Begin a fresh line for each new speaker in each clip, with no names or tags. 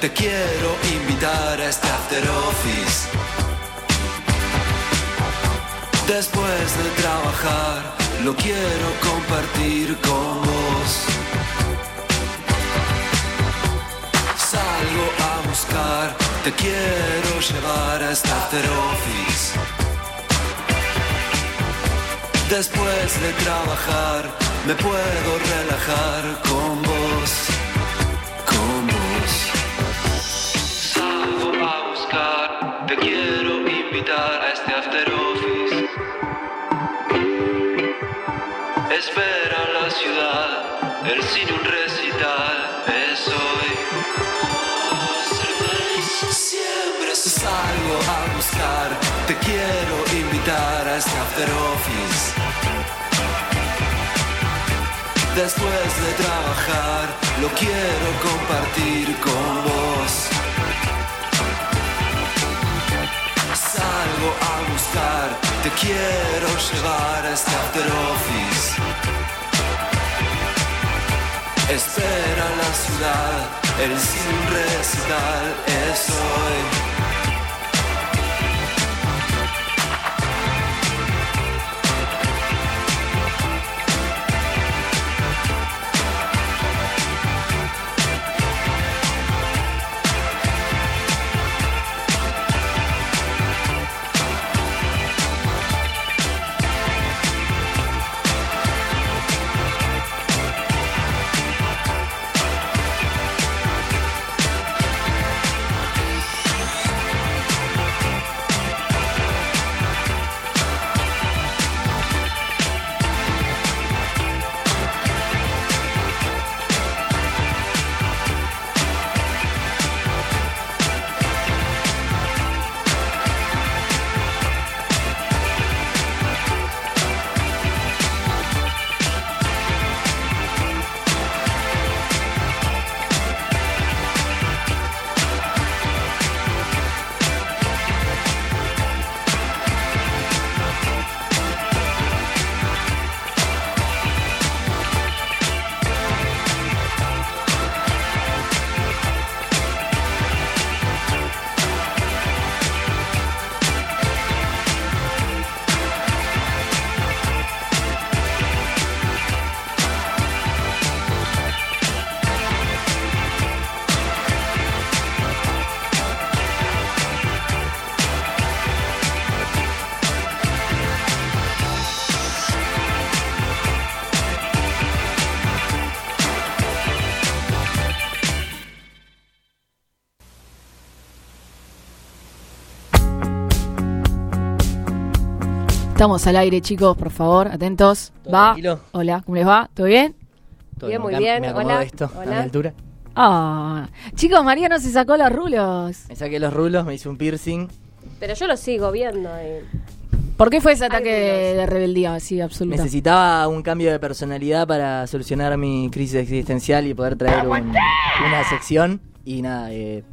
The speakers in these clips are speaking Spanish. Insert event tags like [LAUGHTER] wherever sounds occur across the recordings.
te quiero invitar a este after office. Después de trabajar, lo quiero compartir con vos. Salgo a buscar, te quiero llevar a este after office. Después de trabajar, me puedo relajar con vos, te quiero invitar a este after office. Espera la ciudad, el cine un recital, es hoy. Siempre salgo a buscar, te quiero invitar a este after office. Después de trabajar, lo quiero compartir con vos. Salgo a buscar, te quiero llevar a este office. Espera la ciudad, el sin recital es hoy.
Estamos al aire, chicos, por favor, atentos.
¿Todo
Va.
tranquilo?
Hola, ¿cómo les va? ¿Todo bien?
Todo
Bien, muy bien.
Me acomodo
Hola.
esto a mi altura.
Ah, chicos, Mariano se sacó los rulos.
Me saqué los rulos, me hice un piercing.
Pero yo lo sigo viendo. y-
¿Por qué fue ese ataque de, rebeldía así absoluta?
Necesitaba un cambio de personalidad para solucionar mi crisis existencial y poder traer un- una sección. Y nada, eh,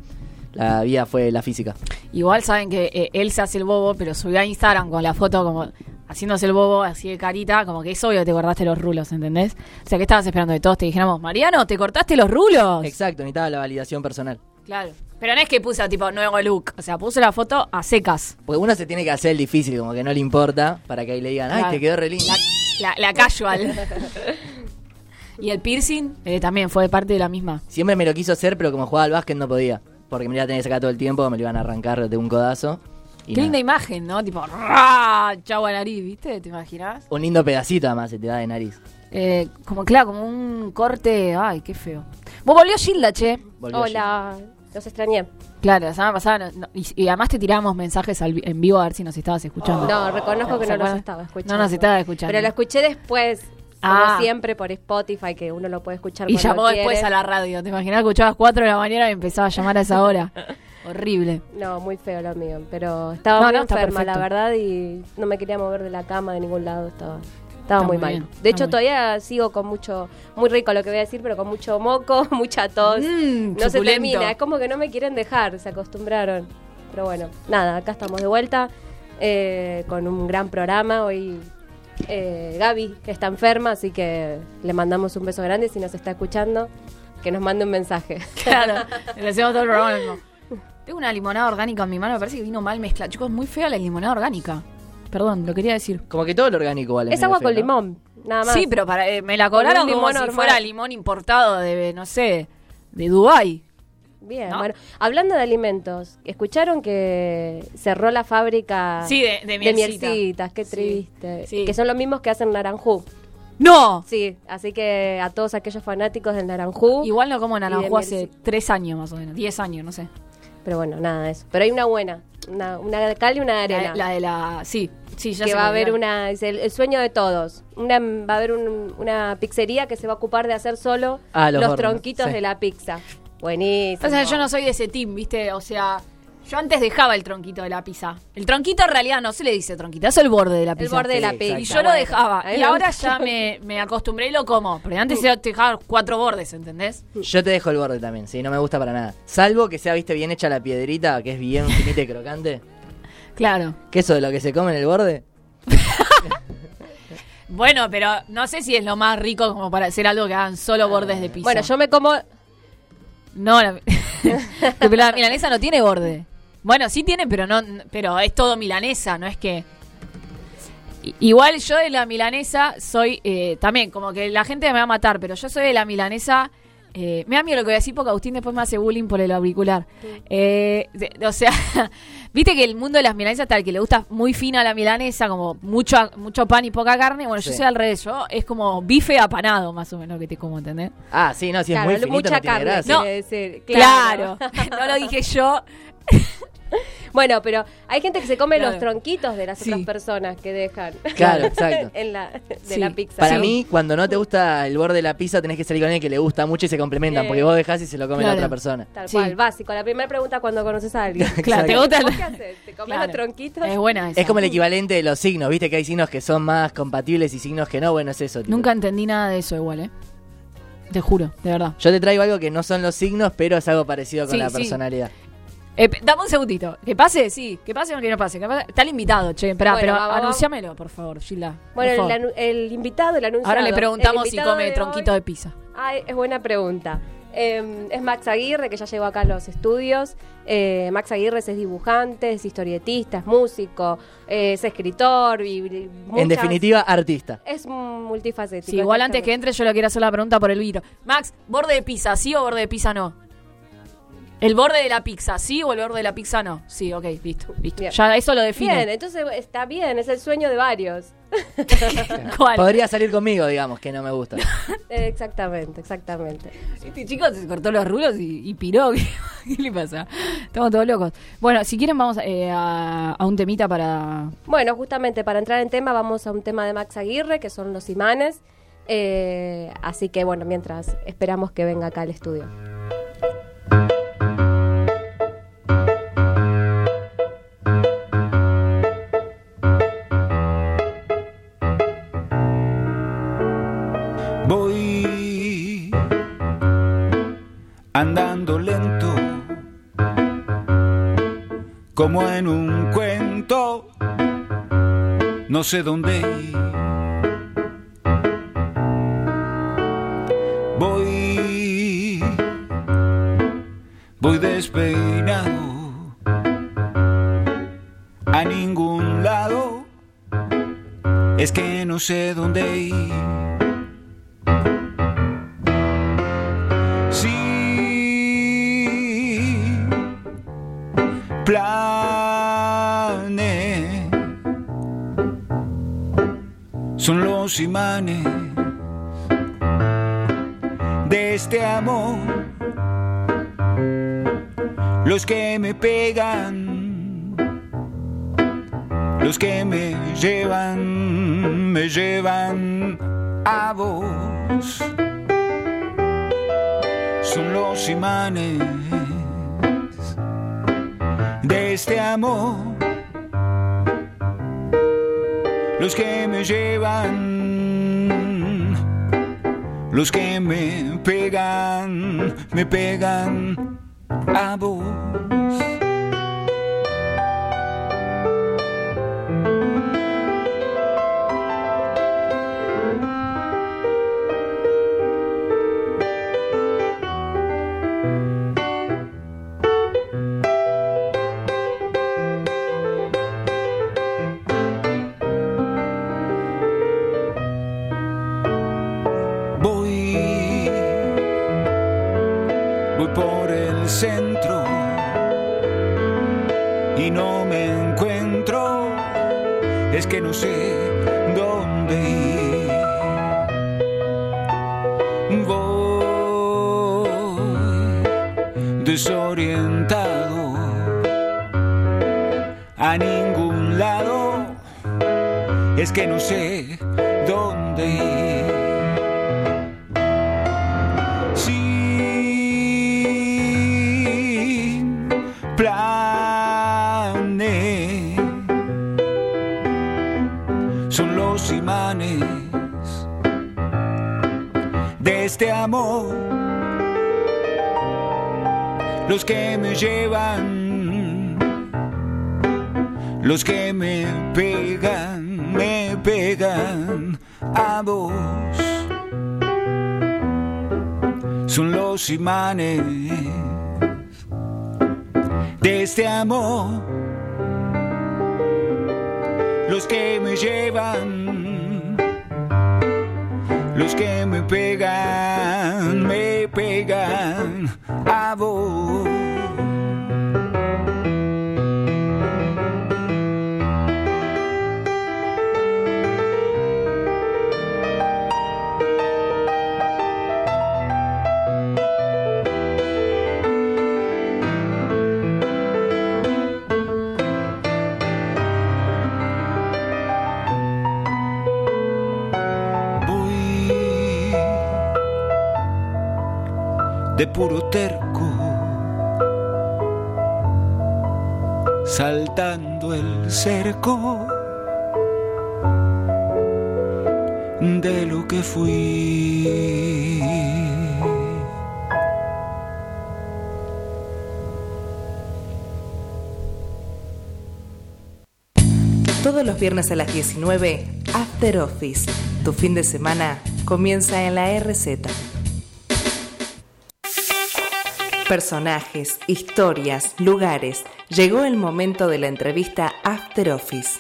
la vía fue la física.
Igual saben que eh, él se hace el bobo, pero subió a Instagram con la foto como haciéndose el bobo, así de carita, como que es obvio que te cortaste los rulos, ¿entendés? O sea, que estabas esperando de todos te dijéramos, Mariano, ¿te cortaste los rulos?
Exacto, necesitaba la validación personal.
Claro. Pero no es que puso tipo nuevo look, o sea, puso la foto a secas.
Porque uno se tiene que hacer el difícil, como que no le importa, para que ahí le digan, ay, te quedó re lindo.
La, la, la casual. [LAUGHS] y el piercing eh, también fue parte de la misma.
Siempre me lo quiso hacer, pero como jugaba al básquet no podía. Porque me iba a tener que sacar todo el tiempo, me lo iban a arrancar de un codazo. Y
Qué
nada.
linda imagen, ¿no? Tipo, ¡ra! chau a nariz, ¿viste? ¿Te imaginas?
Un lindo pedacito además se te da de nariz.
Eh, como, claro, como un corte. Ay, qué feo. Vos volvió Gilda, che.
Volvió
Hola, los extrañé.
Claro, la semana pasada. no- no- y, y además te tiramos mensajes al en vivo a ver si nos estabas escuchando.
No, reconozco que
¿Se
no los
acuerdan?
estaba escuchando.
No nos estaba escuchando.
Pero lo escuché después,
Ah.
como siempre, por Spotify, que uno lo puede escuchar
y llamó después a la radio. ¿Te imaginas? Escuchabas 4 de la mañana y empezaba a llamar a esa hora. [LAUGHS] Horrible.
No, muy feo lo mío. Pero estaba
No,
muy
no,
enferma, la verdad, y no me quería mover de la cama de ningún lado. Estaba, estaba
Está
muy mal.
bien,
de hecho, todavía sigo con mucho, muy rico lo que voy a decir, pero con mucho moco, [LAUGHS] mucha tos.
Mm,
no se termina, es como que no me quieren dejar, se acostumbraron. Pero bueno, nada, acá estamos de vuelta eh, con un gran programa. Hoy eh, Gaby, que está enferma, así que le mandamos un beso grande si nos está escuchando. que nos mande un mensaje. [LAUGHS]
Claro, [LAUGHS] le hacemos todo el programa mismo. Tengo una limonada orgánica en mi mano, me parece que vino mal mezclada. Chicos, muy fea la limonada orgánica. Perdón, lo quería decir.
Como que todo lo orgánico vale.
es agua con limón, nada más.
Sí, pero para, eh, me la cobraron
un
como
limón
si
normal.
fuera limón importado de, no sé, de Dubái.
Bien,
¿No?
bueno, hablando de alimentos, ¿escucharon que cerró la fábrica
Sí, de- de mielcita.
mielcitas? Qué
Sí,
triste.
sí.
Que son los mismos que hacen Naranjú.
¡No!
Sí, así que a todos aquellos fanáticos del Naranjú.
Igual no como
de
naranjú hace tres años más o menos, diez años, no sé.
Pero bueno, nada de eso. Pero hay una buena, una, una de cal y una de arena.
La, la de la... Sí, sí, ya
que va a haber una, dice, el, el sueño de todos. Una, va a haber un- una pizzería que se va a ocupar de hacer solo
Ah, los
los, tronquitos
sí.
de la pizza. Buenísimo.
O sea, yo no soy de ese team, ¿viste? O sea, yo antes dejaba el tronquito de la pizza. El tronquito en realidad no se le dice tronquito, es el borde de la
El
pizza.
borde de la pizza.
Y yo lo dejaba. Y ahora ya me, me acostumbré y lo como. Pero antes yo te dejaba cuatro bordes, ¿entendés?
Yo te dejo el borde también, sí, no me gusta para nada. Salvo que sea, viste, bien hecha la piedrita, que es bien finita y crocante.
Claro.
¿Qué eso de lo que se come en el borde? [LAUGHS]
Bueno, pero no sé si es lo más rico como para hacer algo que hagan solo bordes de pizza.
Bueno, yo me como.
No, la, [LAUGHS] la milanesa no tiene borde. Bueno, sí tiene, pero no, pero es todo milanesa, no es que. Igual yo de la milanesa soy eh, también, como que la gente me va a matar, pero yo soy de la milanesa. Eh, me da miedo lo que voy a decir porque Agustín después me hace bullying por el auricular. Eh, de- o sea, viste que el mundo de las milanesas tal que le gusta muy fina la milanesa, como mucho, mucho pan y poca carne. Bueno, yo
Sí.
soy al revés, yo es como bife apanado más o menos que te como, ¿entendés?
Ah, sí, no, si es
Claro,
muy finito
mucha
no tiene
carne,
gracia.
No.
decir.
Claro, [LAUGHS] no lo dije yo. [LAUGHS]
Bueno, pero hay gente que se come
Claro.
los tronquitos de las
Sí.
otras personas que dejan.
Claro, [LAUGHS] exacto.
en la, de
Sí.
la pizza.
Para
Sí.
mí, cuando no te gusta el borde de la pizza, tenés que salir con alguien que le gusta mucho y se complementan,
Eh.
porque vos dejás y se lo come
Claro.
la otra persona.
Tal
Sí.
cual, básico. La primera pregunta cuando conoces a alguien. [LAUGHS]
Claro, ¿te gusta el-
¿Vos qué haces? ¿Te comes
Claro.
los tronquitos?
Es buena esa.
Es como el equivalente de los signos, viste que hay signos que son más compatibles y signos que no, bueno, es eso. tipo.
Nunca entendí nada de eso igual, ¿eh? Te juro, de verdad.
Yo te traigo algo que no son los signos, pero es algo parecido con
Sí,
la
sí.
personalidad.
Eh, dame un segundito. ¿Que pase? Sí. ¿Que pase o que no pase? ¿Que pase? Está el invitado, che. Esperá,
Bueno,
pero anunciámelo, por favor, Gilda.
Bueno, el,
favor.
anu- el invitado, el anunciado.
Ahora le preguntamos
El
si come
de
tronquito
hoy-
de pizza.
Ay, es buena pregunta. Eh, es Max Aguirre, que ya llegó acá a los estudios. Eh, Max Aguirre es historietista, es historietista, es músico, eh, es escritor. Y, y
En definitiva, artista.
Es multifacético.
Sí, igual antes que entre yo le quiero hacer la pregunta por el vidrio. Max, ¿borde de pizza sí o borde de pizza no? ¿El borde de la pizza sí o el borde de la pizza no? Sí, ok, listo, listo.
Bien.
Ya eso lo define.
Bien, entonces está bien, es el sueño de varios. [LAUGHS]
¿Cuál?
Podría salir conmigo, digamos, que no me gusta. [LAUGHS]
Exactamente, exactamente.
Este chico se cortó los rulos y, y piró. ¿Qué, [LAUGHS] qué le pasa? Estamos todos locos. Bueno, si quieren vamos eh, a, a un temita para...
Bueno, justamente para entrar en tema vamos a un tema de Max Aguirre, que son los imanes. Eh, así que bueno, mientras esperamos que venga acá al estudio.
Andando lento, como en un cuento, no sé dónde. Voy, voy despeinado a ningún lado, es que no sé dónde ir.
Desorientado a ningún lado, es que no sé dónde ir. Sin planes. Son los imanes de este amor los que me llevan, los que me pegan, me pegan a vos. Son los imanes de este amor, los que me llevan, los que me pegan, me pegan a vos. Voy de puro terco, cerco de lo que fui.
Todos los viernes a las 19, After Office. Tu fin de semana comienza en la RZ. Personajes, historias, lugares. Llegó el momento de la entrevista After Office.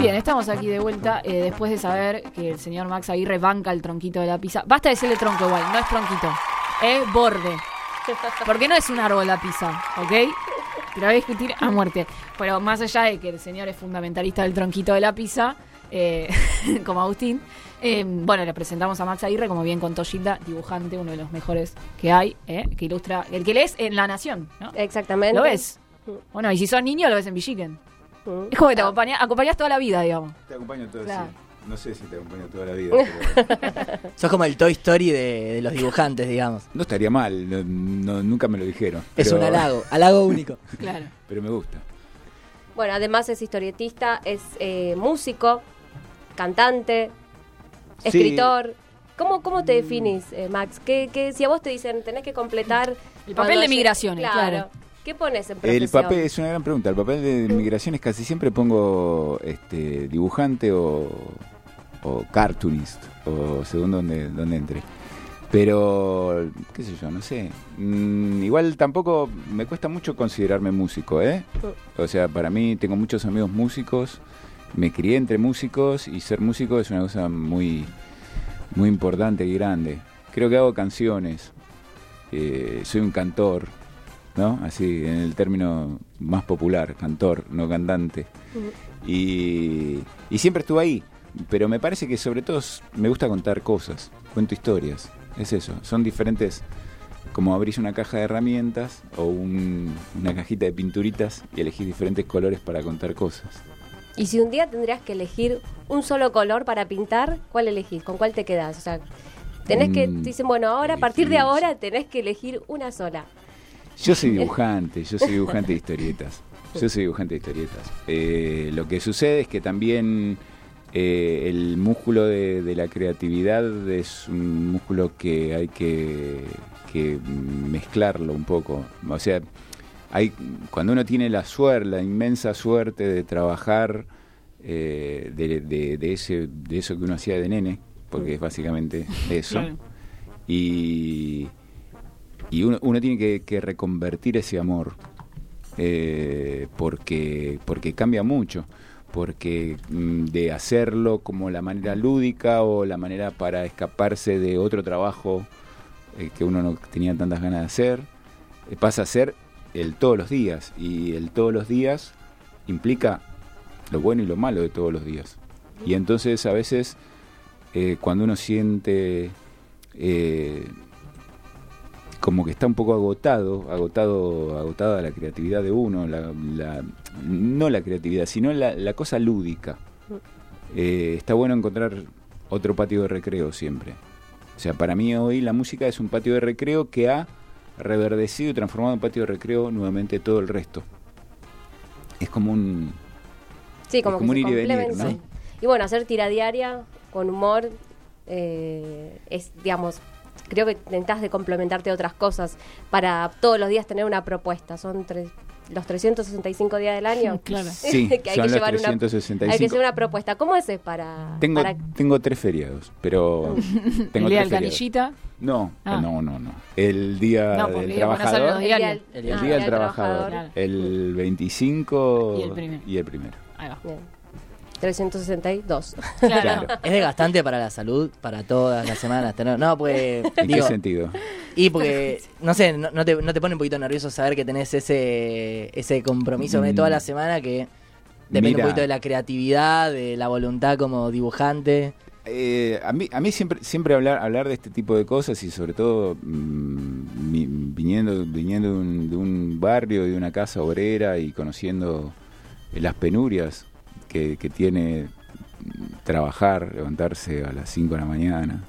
Bien, estamos aquí de vuelta eh, después de saber que el señor Max Aguirre banca el tronquito de la pizza. Basta decirle tronco igual, no es tronquito, es borde. Porque no es un árbol la pizza, ¿ok? Te la voy a discutir a muerte. Pero más allá de que el señor es fundamentalista del tronquito de la pizza, eh, [LAUGHS] como Agustín, eh, bueno, le presentamos a Max Aguirre, como bien contó Gilda, dibujante, uno de los mejores que hay, eh, que ilustra, el que lees en La Nación, ¿no?
Exactamente.
¿Lo ves? Bueno, y si sos niño, lo ves en Villiquen.
Mm.
Es como que te acompaña, acompañás toda la vida, digamos.
Te acompaño todo,
Claro.
sí. No sé si te acompaño toda la vida, [LAUGHS] pero
Sos como el Toy Story de, de los dibujantes, digamos.
no estaría mal, no- no- nunca me lo dijeron.
Es
pero-
un halago, halago único. [LAUGHS]
Claro.
Pero me gusta.
Bueno, además es historietista, es eh, músico, cantante,
Sí.
escritor. ¿Cómo, cómo te definís, eh, Max? ¿Qué, qué- si a vos te dicen tenés que completar...
El papel de migraciones, claro.
¿Qué pones en profesión?
El papel es una gran pregunta. El papel de migraciones casi siempre pongo este dibujante o, o cartoonist, o según donde, donde entre. Pero, qué sé yo, no sé. Mm, igual tampoco me cuesta mucho considerarme músico, ¿eh? O sea, para mí tengo muchos amigos músicos, me crié entre músicos y ser músico es una cosa muy, muy importante y grande. Creo que hago canciones, eh, soy un cantor, ¿no? Así, en el término más popular, cantor, no cantante. Y, y siempre estuve ahí, pero me parece que sobre todo me gusta contar cosas, cuento historias, es eso, son diferentes, como abrís una caja de herramientas o un- una cajita de pinturitas y elegís diferentes colores para contar cosas.
Y si un día tendrías que elegir un solo color para pintar, ¿cuál elegís? ¿Con cuál te quedás? O sea, tenés que...
Mm,
Te dicen, bueno, ahora, a partir de ahora, tenés que elegir una sola.
Yo soy [LAUGHS] dibujante, yo soy dibujante de historietas. Yo soy dibujante de historietas. Eh, lo que sucede es que también eh, el músculo de, de la creatividad es un músculo que hay que, que mezclarlo un poco. O sea, hay, cuando uno tiene la suerte, la inmensa suerte de trabajar eh, de, de- de ese, de eso que uno hacía de nene, porque es básicamente [LAUGHS] eso.
Claro.
Y, y uno, uno tiene que, que reconvertir ese amor eh, porque, porque cambia mucho. Porque mm, de hacerlo como la manera lúdica o la manera para escaparse de otro trabajo eh, que uno no tenía tantas ganas de hacer, eh, pasa a ser el todos los días. Y el todos los días implica lo bueno y lo malo de todos los días. Y entonces a veces eh, cuando uno siente como que está un poco agotado, agotado, agotada la creatividad de uno, la- no la creatividad, sino la, la cosa lúdica. Eh, está bueno encontrar otro patio de recreo siempre. O sea, para mí hoy la música es un patio de recreo que ha reverdecido y transformado en patio de recreo nuevamente todo el resto. Es como un...
Sí, como,
como un ir y venir.
Y bueno, hacer tira diaria con humor eh, es, digamos, creo que intentás de complementarte a otras cosas para todos los días tener una propuesta. Son tres, los 365 días del año. [LAUGHS]
Claro. [LAUGHS]
Sí,
que hay
son
que
los
llevar una,
365.
hay que llevar una propuesta. ¿Cómo es eso para,
Tengo,
para
tengo tres feriados, pero... [LAUGHS] tengo
el día del canillita.
No,
Ah.
no, no, no. El día
No,
del trabajador,
los diarios.
El
el
día-
día
ah,
del trabajador,
Claro.
el 25
Y el primero.
y el primero.
Ahí va.
Bien. 362.
Claro.
Claro.
Es desgastante para la salud, para todas las semanas. tener- No, pues.
¿En
digo,
qué sentido?
Y porque, no sé, no, no te, no te pone un poquito nervioso saber que tenés ese, ese compromiso de toda la semana que depende
Mira.
un poquito de la creatividad, de la voluntad como dibujante.
Eh, a mí, a mí siempre, siempre hablar, hablar de este tipo de cosas y sobre todo mm, mi- viniendo, viniendo de un, de un barrio y de una casa obrera y conociendo las penurias que, que tiene trabajar, levantarse a las 5 de la mañana,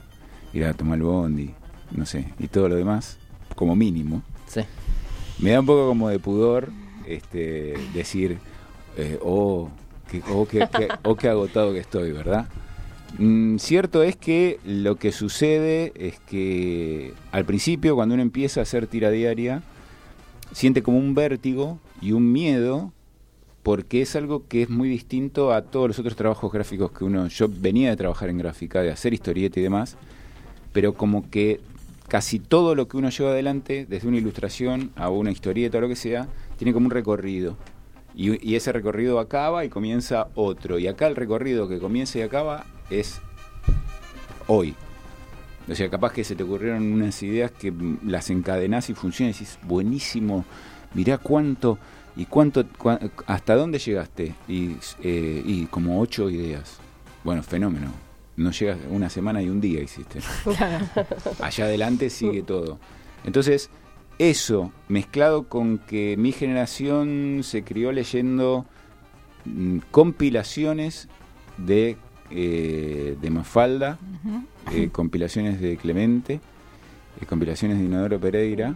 ir a tomar el bondi, no sé, y todo lo demás, como mínimo.
Sí.
Me da un poco como de pudor este, decir, eh, oh, qué, oh, qué, qué- oh, qué agotado que estoy, ¿verdad? Mm, cierto es que lo que sucede es que al principio, cuando uno empieza a hacer tira diaria, siente como un vértigo y un miedo porque es algo que es muy distinto a todos los otros trabajos gráficos que uno... Yo venía de trabajar en gráfica, de hacer historieta y demás, pero como que casi todo lo que uno lleva adelante, desde una ilustración a una historieta o lo que sea, tiene como un recorrido. Y, ese recorrido acaba y comienza otro. Y acá el recorrido que comienza y acaba es hoy. O sea, capaz que se te ocurrieron unas ideas que las encadenás y funcionan y decís, buenísimo, mirá cuánto y cuánto, cua- hasta dónde llegaste. Y, eh, y como ocho ideas. Bueno, fenómeno. No llegas una semana y un día hiciste. [LAUGHS] Allá adelante sigue todo. Entonces, eso mezclado con que mi generación se crió leyendo mm, compilaciones de, eh, de Mafalda, eh, compilaciones de Clemente, eh, compilaciones de Inodoro Pereira,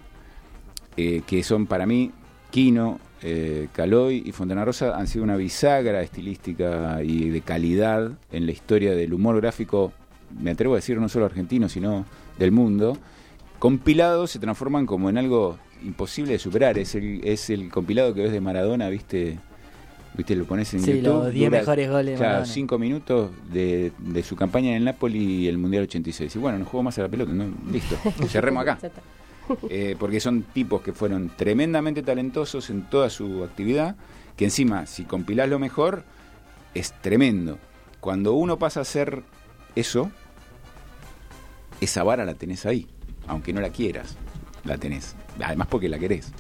que son para mí, Quino, eh, Caloy y Fontana Rosa han sido una bisagra estilística y de calidad en la historia del humor gráfico, me atrevo a decir no solo argentino, sino del mundo. Compilados se transforman como en algo imposible de superar. Es el, es el compilado que ves de Maradona, ¿viste? ¿Viste? Lo pones en
Sí,
YouTube.
los 10
dura,
mejores goles de
claro,
Maradona.
cinco minutos de, de su campaña en el Napoli y el Mundial 86. Y bueno, no juego más a la pelota, ¿no? Listo, [LAUGHS] cerremos acá. Eh, porque son tipos que fueron tremendamente talentosos en toda su actividad, que encima, si compilás lo mejor, es tremendo. Cuando uno pasa a hacer eso, esa vara la tenés ahí, aunque no la quieras, la tenés. Además porque la querés.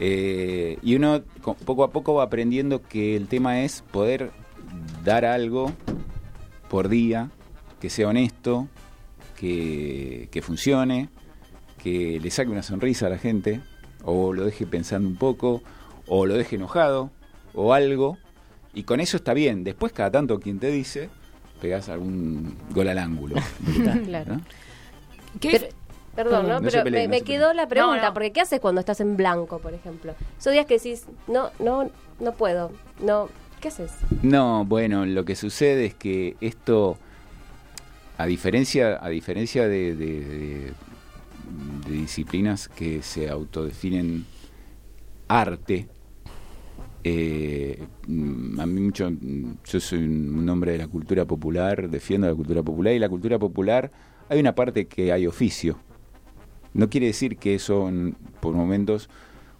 Eh, y uno co- poco a poco va aprendiendo que el tema es poder dar algo por día, que sea honesto, que funcione, que le saque una sonrisa a la gente, o lo deje pensando un poco, o lo deje enojado, o algo, y con eso está bien. Después, cada tanto, quien te dice, pegás algún gol al ángulo. [LAUGHS]
Claro.
¿no?
¿Qué
Pero-
dif-
Perdón, ¿no? Pero
peleen,
me,
no
me
se
quedó la pregunta,
No, no.
porque ¿qué haces cuando estás en blanco, por ejemplo? Esos días que decís, no, no, no puedo, no, ¿qué haces?
No, bueno, lo que sucede es que esto, a diferencia, a diferencia de, de- de- de disciplinas que se autodefinen arte, eh, mm, a mí mucho, mm, yo soy un hombre de la cultura popular, defiendo la cultura popular y la cultura popular hay una parte que hay oficio. No quiere decir que eso en- por momentos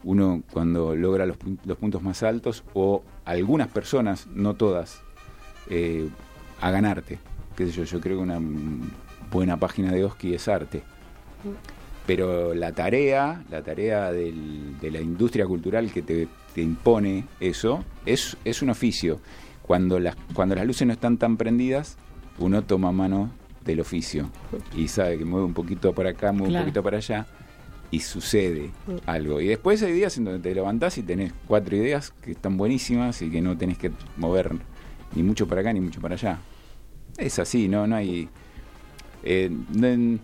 uno cuando logra los, los puntos más altos o algunas personas, no todas, eh, a ganarte. Qué yo, yo creo que una mm, buena página de Oski es arte. Pero la tarea, la tarea del- de la industria cultural que te, te impone eso, es, es un oficio. Cuando las, cuando las luces no están tan prendidas, uno toma mano del oficio y sabe que mueve un poquito para acá, mueve
Claro.
un poquito para allá y sucede algo. Y después hay días en donde te levantás y tenés cuatro ideas que están buenísimas y que no tenés que mover ni mucho para acá ni mucho para allá. Es así, no, no hay. Eh, en-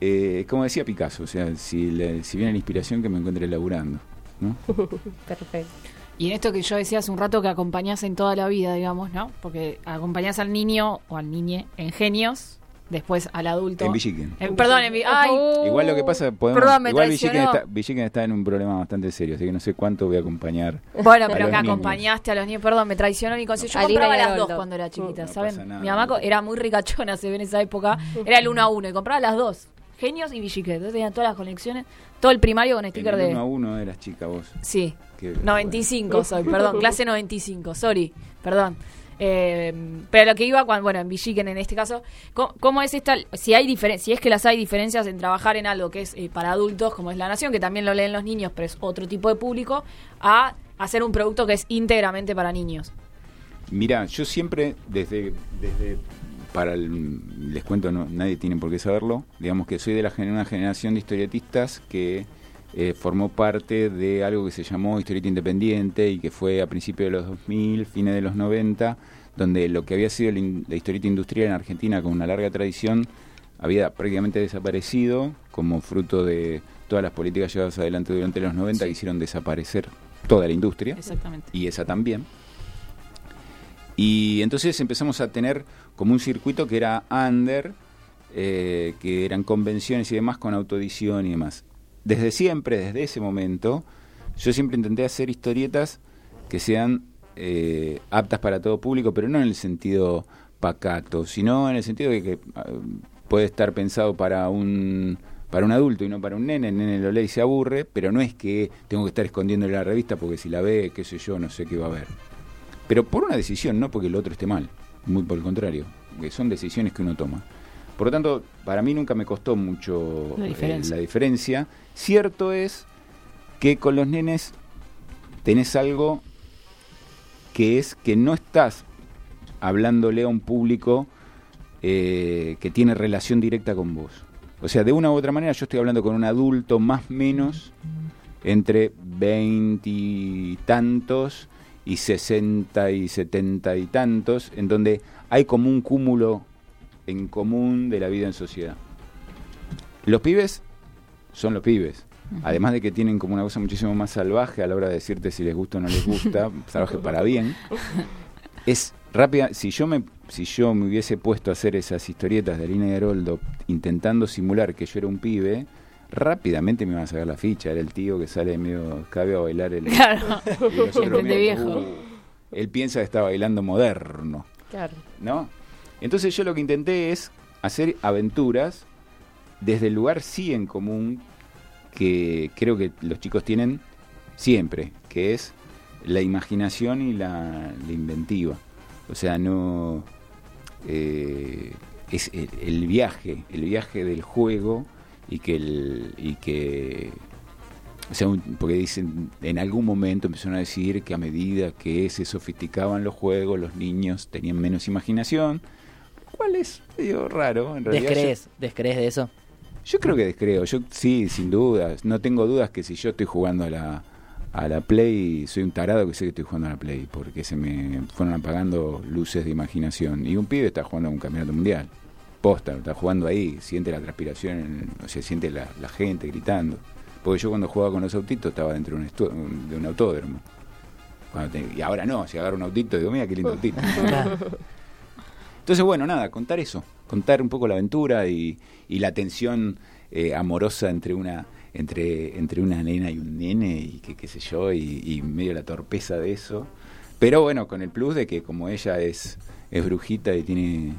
eh, como decía Picasso, o sea, si, le- si viene la inspiración que me encuentre laburando. ¿no? [LAUGHS]
Perfecto.
Y en esto que yo decía hace un rato que acompañás en toda la vida, digamos, ¿no? Porque acompañás al niño o al niñe en genios, después al adulto.
En Villiquen.
En- perdón, en Ay,
Igual lo que pasa, podemos,
Perdón, me
igual Villiquen
traicionó.
está, Villiquen está en un problema bastante serio, así que no sé cuánto voy a acompañar.
Bueno,
a
pero
los
que
niños.
acompañaste a los niños. Perdón, me traicionó mi consejo. Yo compraba las dos cuando era chiquita,
No
¿saben?
pasa nada.
Mi mamá era muy ricachona, se ve en esa época. [LAUGHS] Era el uno a uno y compraba las dos. Genios y Villique. Entonces tenía todas las colecciones. Todo el primario con
En
sticker
el
de...
uno a uno eras chica vos.
Sí.
Qué
95 soy, perdón, clase 95, sorry, perdón. Eh, pero lo que iba, cuando, bueno, en Villiquen en este caso, ¿cómo, cómo es esta, si hay si es que las hay diferencias en trabajar en algo que es eh, para adultos, como es La Nación, que también lo leen los niños, pero es otro tipo de público, a hacer un producto que es íntegramente para niños?
Mira, yo siempre, desde, desde para el- les cuento, no, nadie tiene por qué saberlo, digamos que soy de la una generación de historietistas que eh, formó parte de algo que se llamó historieta independiente y que fue a principios de los 2000, fines de los 90, donde lo que había sido la historieta industrial en Argentina con una larga tradición había prácticamente desaparecido como fruto de todas las políticas llevadas adelante durante los 90 que hicieron desaparecer toda la industria
Exactamente.
y esa también. Y entonces empezamos a tener como un circuito que era under, eh, que eran convenciones y demás con autoedición y demás. Desde siempre, desde ese momento, yo siempre intenté hacer historietas que sean eh, aptas para todo público, pero no en el sentido pacato, sino en el sentido de que ah, puede estar pensado para un para un adulto y no para un nene, el nene lo lee y se aburre, pero no es que tengo que estar escondiéndole la revista porque si la ve, qué sé yo, no sé qué va a ver. Pero por una decisión, no porque el otro esté mal, muy por el contrario, que son decisiones que uno toma. Por lo tanto, para mí nunca me costó mucho
La
eh,
diferencia.
la diferencia. Cierto es que con los nenes tenés algo que es que no estás hablándole a un público eh, que tiene relación directa con vos. O sea, de una u otra manera yo estoy hablando con un adulto más o menos entre 20 y tantos y 60 y 70 y tantos, en donde hay como un cúmulo en común de la vida en sociedad. Los pibes son los pibes. Además de que tienen como una cosa muchísimo más salvaje a la hora de decirte si les gusta o no les gusta, [LAUGHS] salvaje para bien. Es rápida. Si yo me, si yo me hubiese puesto a hacer esas historietas de Alina y Heroldo intentando simular que yo era un pibe, rápidamente me iban a sacar la ficha. Era el tío que sale medio cabe a bailar el.
Claro. El [LAUGHS] viejo.
Él piensa que está bailando moderno.
Claro.
¿no? Entonces yo lo que intenté es hacer aventuras desde el lugar sí en común que creo que los chicos tienen siempre, que es la imaginación y la, la inventiva. O sea, no eh, es el, el viaje, el viaje del juego y que el, y que o sea, un- porque dicen, en algún momento empezaron a decir que a medida que se sofisticaban los juegos, los niños tenían menos imaginación, cual es medio raro, en realidad.
¿Descrees? ¿Descrees de eso?
Yo, yo creo que descreo, yo sí, sin dudas, no tengo dudas que si yo estoy jugando a la, a la Play, soy un tarado que sé que estoy jugando a la Play, porque se me fueron apagando luces de imaginación. Y un pibe está jugando a un campeonato mundial, posta, está jugando ahí, siente la transpiración, o sea, siente la, la gente gritando. Porque yo cuando jugaba con los autitos estaba dentro de un, de un autódromo. Te- y ahora no, si agarro un autito digo, mira qué lindo autito. [LAUGHS] Entonces, bueno, nada, contar eso, contar un poco la aventura y, y la tensión eh, amorosa entre una entre entre una nena y un nene y qué sé yo y, y medio la torpeza de eso, pero bueno, con el plus de que como ella es es brujita y tiene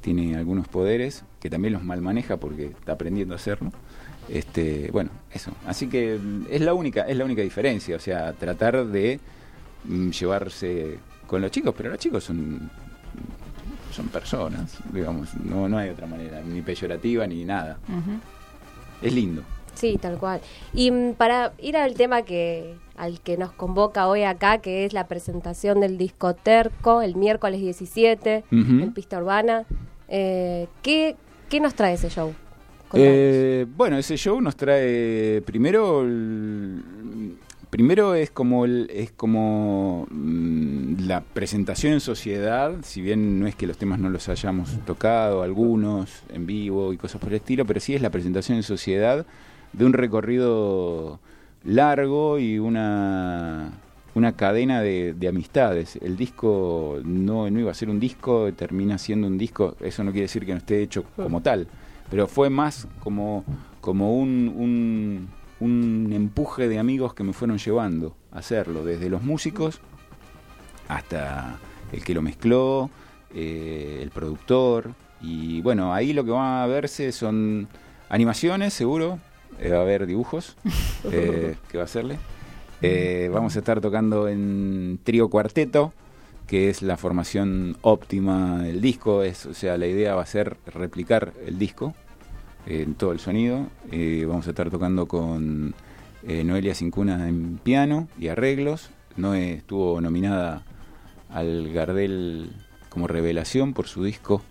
tiene algunos poderes que también los mal maneja porque está aprendiendo a hacerlo. Este, bueno, eso. Así que mm, es la única, es la única diferencia, o sea, tratar de mm, llevarse con los chicos, pero los chicos son son personas, digamos, no, no hay otra manera, ni peyorativa ni nada. Es lindo.
Sí, tal cual. Y mm, para ir al tema que al que nos convoca hoy acá, que es la presentación del disco Terco, el miércoles 17,
Ujú.
en Pista Urbana, eh, ¿qué, ¿qué nos trae ese show?
Eh, bueno, ese show nos trae primero el- primero es como el- es como mm, la presentación en sociedad, si bien no es que los temas no los hayamos tocado algunos en vivo y cosas por el estilo, pero sí es la presentación en sociedad de un recorrido largo y una una cadena de, de amistades. El disco no, no iba a ser un disco, termina siendo un disco, eso no quiere decir que no esté hecho como tal, pero fue más como, como un, un, un empuje de amigos que me fueron llevando a hacerlo, desde los músicos hasta el que lo mezcló, eh, el productor, y bueno, ahí lo que va a verse son animaciones, seguro, eh, va a haber dibujos, [LAUGHS] eh, que va a hacerle. Eh, vamos a estar tocando en trío cuarteto, que es la formación óptima del disco. Es, o sea, la idea va a ser replicar el disco en todo el sonido. Vamos a estar tocando con Noelia Cincuna en piano y arreglos. Noé estuvo nominada al Gardel como revelación por su disco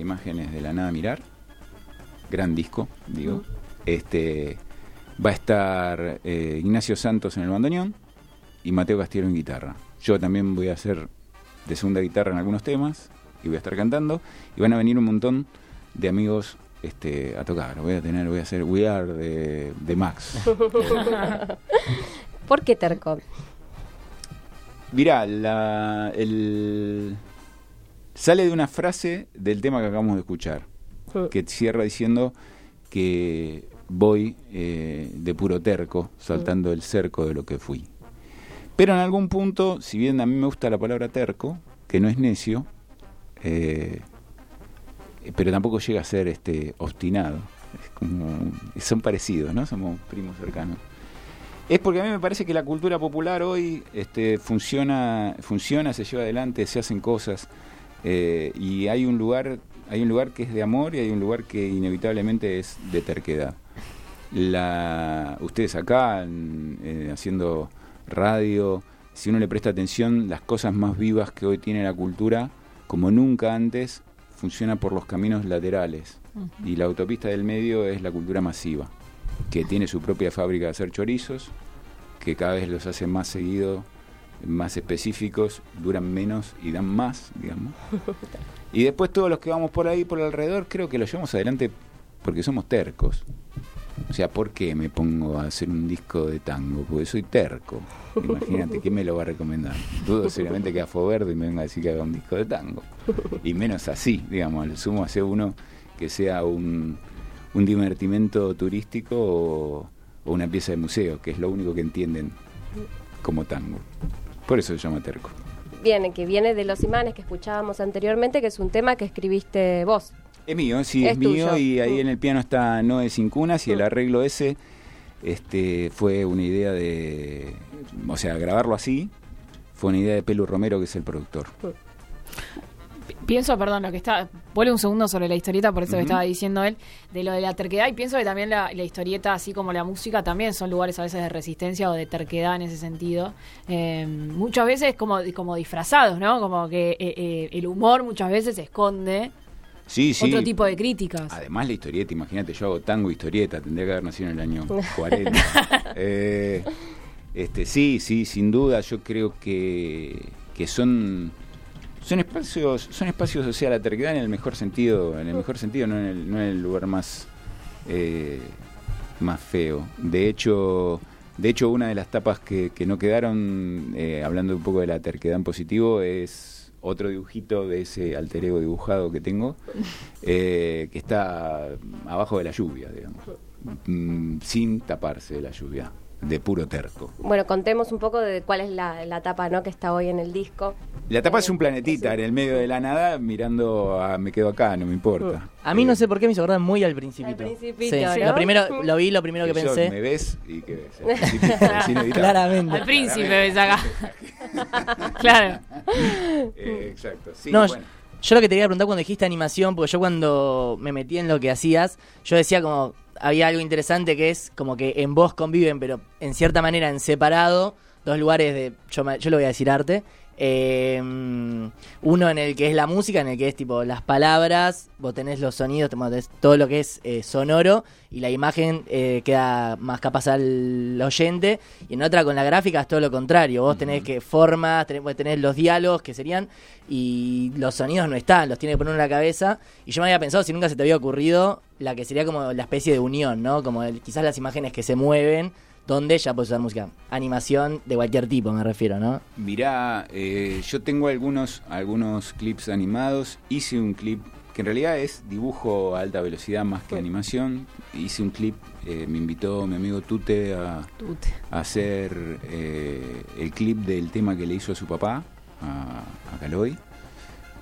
Imágenes de la Nada Mirar. Gran disco, digo. Este va a estar eh, Ignacio Santos en el bandoneón y Mateo Castillo en guitarra. Yo también voy a hacer de segunda guitarra en algunos temas y voy a estar cantando y van a venir un montón de amigos este, a tocar. Voy a tener, voy a hacer We Are de, de Max. [LAUGHS]
¿Por qué Terco?
Mirá, la, el, sale de una frase del tema que acabamos de escuchar, que cierra diciendo que voy eh, de puro terco, saltando el cerco de lo que fui. Pero en algún punto, si bien a mí me gusta la palabra terco, que no es necio, eh, pero tampoco llega a ser este obstinado. Es como, son parecidos, ¿no? Somos primos cercanos. Es porque a mí me parece que la cultura popular hoy este, funciona, funciona, se lleva adelante, se hacen cosas eh, y hay un lugar, hay un lugar que es de amor y hay un lugar que inevitablemente es de terquedad. La, ustedes acá eh, haciendo radio, si uno le presta atención, las cosas más vivas que hoy tiene la cultura, como nunca antes, funciona por los caminos laterales y la autopista del medio es la cultura masiva que tiene su propia fábrica de hacer chorizos, que cada vez los hace más seguido, más específicos, duran menos y dan más, digamos. Y después todos los que vamos por ahí, por alrededor, creo que lo llevamos adelante porque somos tercos. O sea, ¿por qué me pongo a hacer un disco de tango? Porque soy terco. Imagínate, ¿quién me lo va a recomendar? Dudo seriamente que a Verde me venga a decir que haga un disco de tango. Y menos así, digamos, al sumo hace uno que sea un, un divertimento turístico o una pieza de museo, que es lo único que entienden como tango. Por eso se llama terco.
Viene, que viene de Los Imanes que escuchábamos anteriormente, que es un tema que escribiste vos.
Es mío, sí, es,
Es
mío
tuyo.
y ahí
Mm.
en el piano está Noé Sin Cunas y el arreglo ese este, fue una idea de, o sea, grabarlo así fue una idea de Pelu Romero que es el productor.
Pi- Pienso, perdón, lo que está. Vuelve un segundo sobre la historieta, por eso que
Ujú.
estaba diciendo él, de lo de la terquedad. Y pienso que también la, la historieta, así como la música, también son lugares a veces de resistencia o de terquedad en ese sentido. Eh, muchas veces como, como disfrazados, ¿no? Como que eh, eh, el humor muchas veces esconde
Sí, sí.
otro tipo de críticas.
Además la historieta, imagínate, yo hago tango historieta, tendría que haber nacido en el año [LAUGHS] 40. Eh, este, sí, sí, sin duda, yo creo que, que son son espacios, son espacios, o sea, la terquedad en el mejor sentido, en el mejor sentido, no en el, no en el lugar más eh, más feo. De hecho, de hecho, una de las tapas que, que no quedaron, eh, hablando un poco de la terquedad en positivo, es otro dibujito de ese alter ego dibujado que tengo, [LAUGHS] eh, que está abajo de la lluvia, digamos, Mm, sin taparse de la lluvia. De puro terco.
Bueno, contemos un poco de cuál es la, la etapa ¿no? que está hoy en el disco.
La tapa
Eh,
es un planetita
es
en el medio de la nada mirando a me quedo acá, no me importa.
A mí no
Eh,
sé por qué me hizo acordar muy al principito.
Al Principito,
Sí,
¿no?
Lo primero, lo vi, lo primero que pensé.
me ves y que ves.
Claramente.
Al príncipe ves acá. [LAUGHS] claro.
Eh, exacto. Sí,
no,
bueno.
Yo lo que te quería preguntar cuando dijiste animación, porque yo cuando me metí en lo que hacías, yo decía como, había algo interesante que es como que en vos conviven, pero en cierta manera en separado, dos lugares de, yo, yo lo voy a decir arte, eh, uno en el que es la música, en el que es tipo las palabras, vos tenés los sonidos, tenés todo lo que es eh, sonoro y la imagen eh, queda más capaz al oyente y en otra con la gráfica es todo lo contrario, vos tenés que formas, tenés, vos tenés los diálogos que serían y los sonidos no están, los tiene que poner en la cabeza y yo me había pensado si nunca se te había ocurrido la que sería como la especie de unión, ¿no? Como el- quizás las imágenes que se mueven donde ya puedes usar música, animación de cualquier tipo me refiero, ¿no?
Mirá, eh, yo tengo algunos, algunos clips animados. Hice un clip que en realidad es dibujo a alta velocidad más que animación. Hice un clip, eh, me invitó mi amigo Tute a, a hacer eh, el clip del tema que le hizo a su papá, a, a Caloy.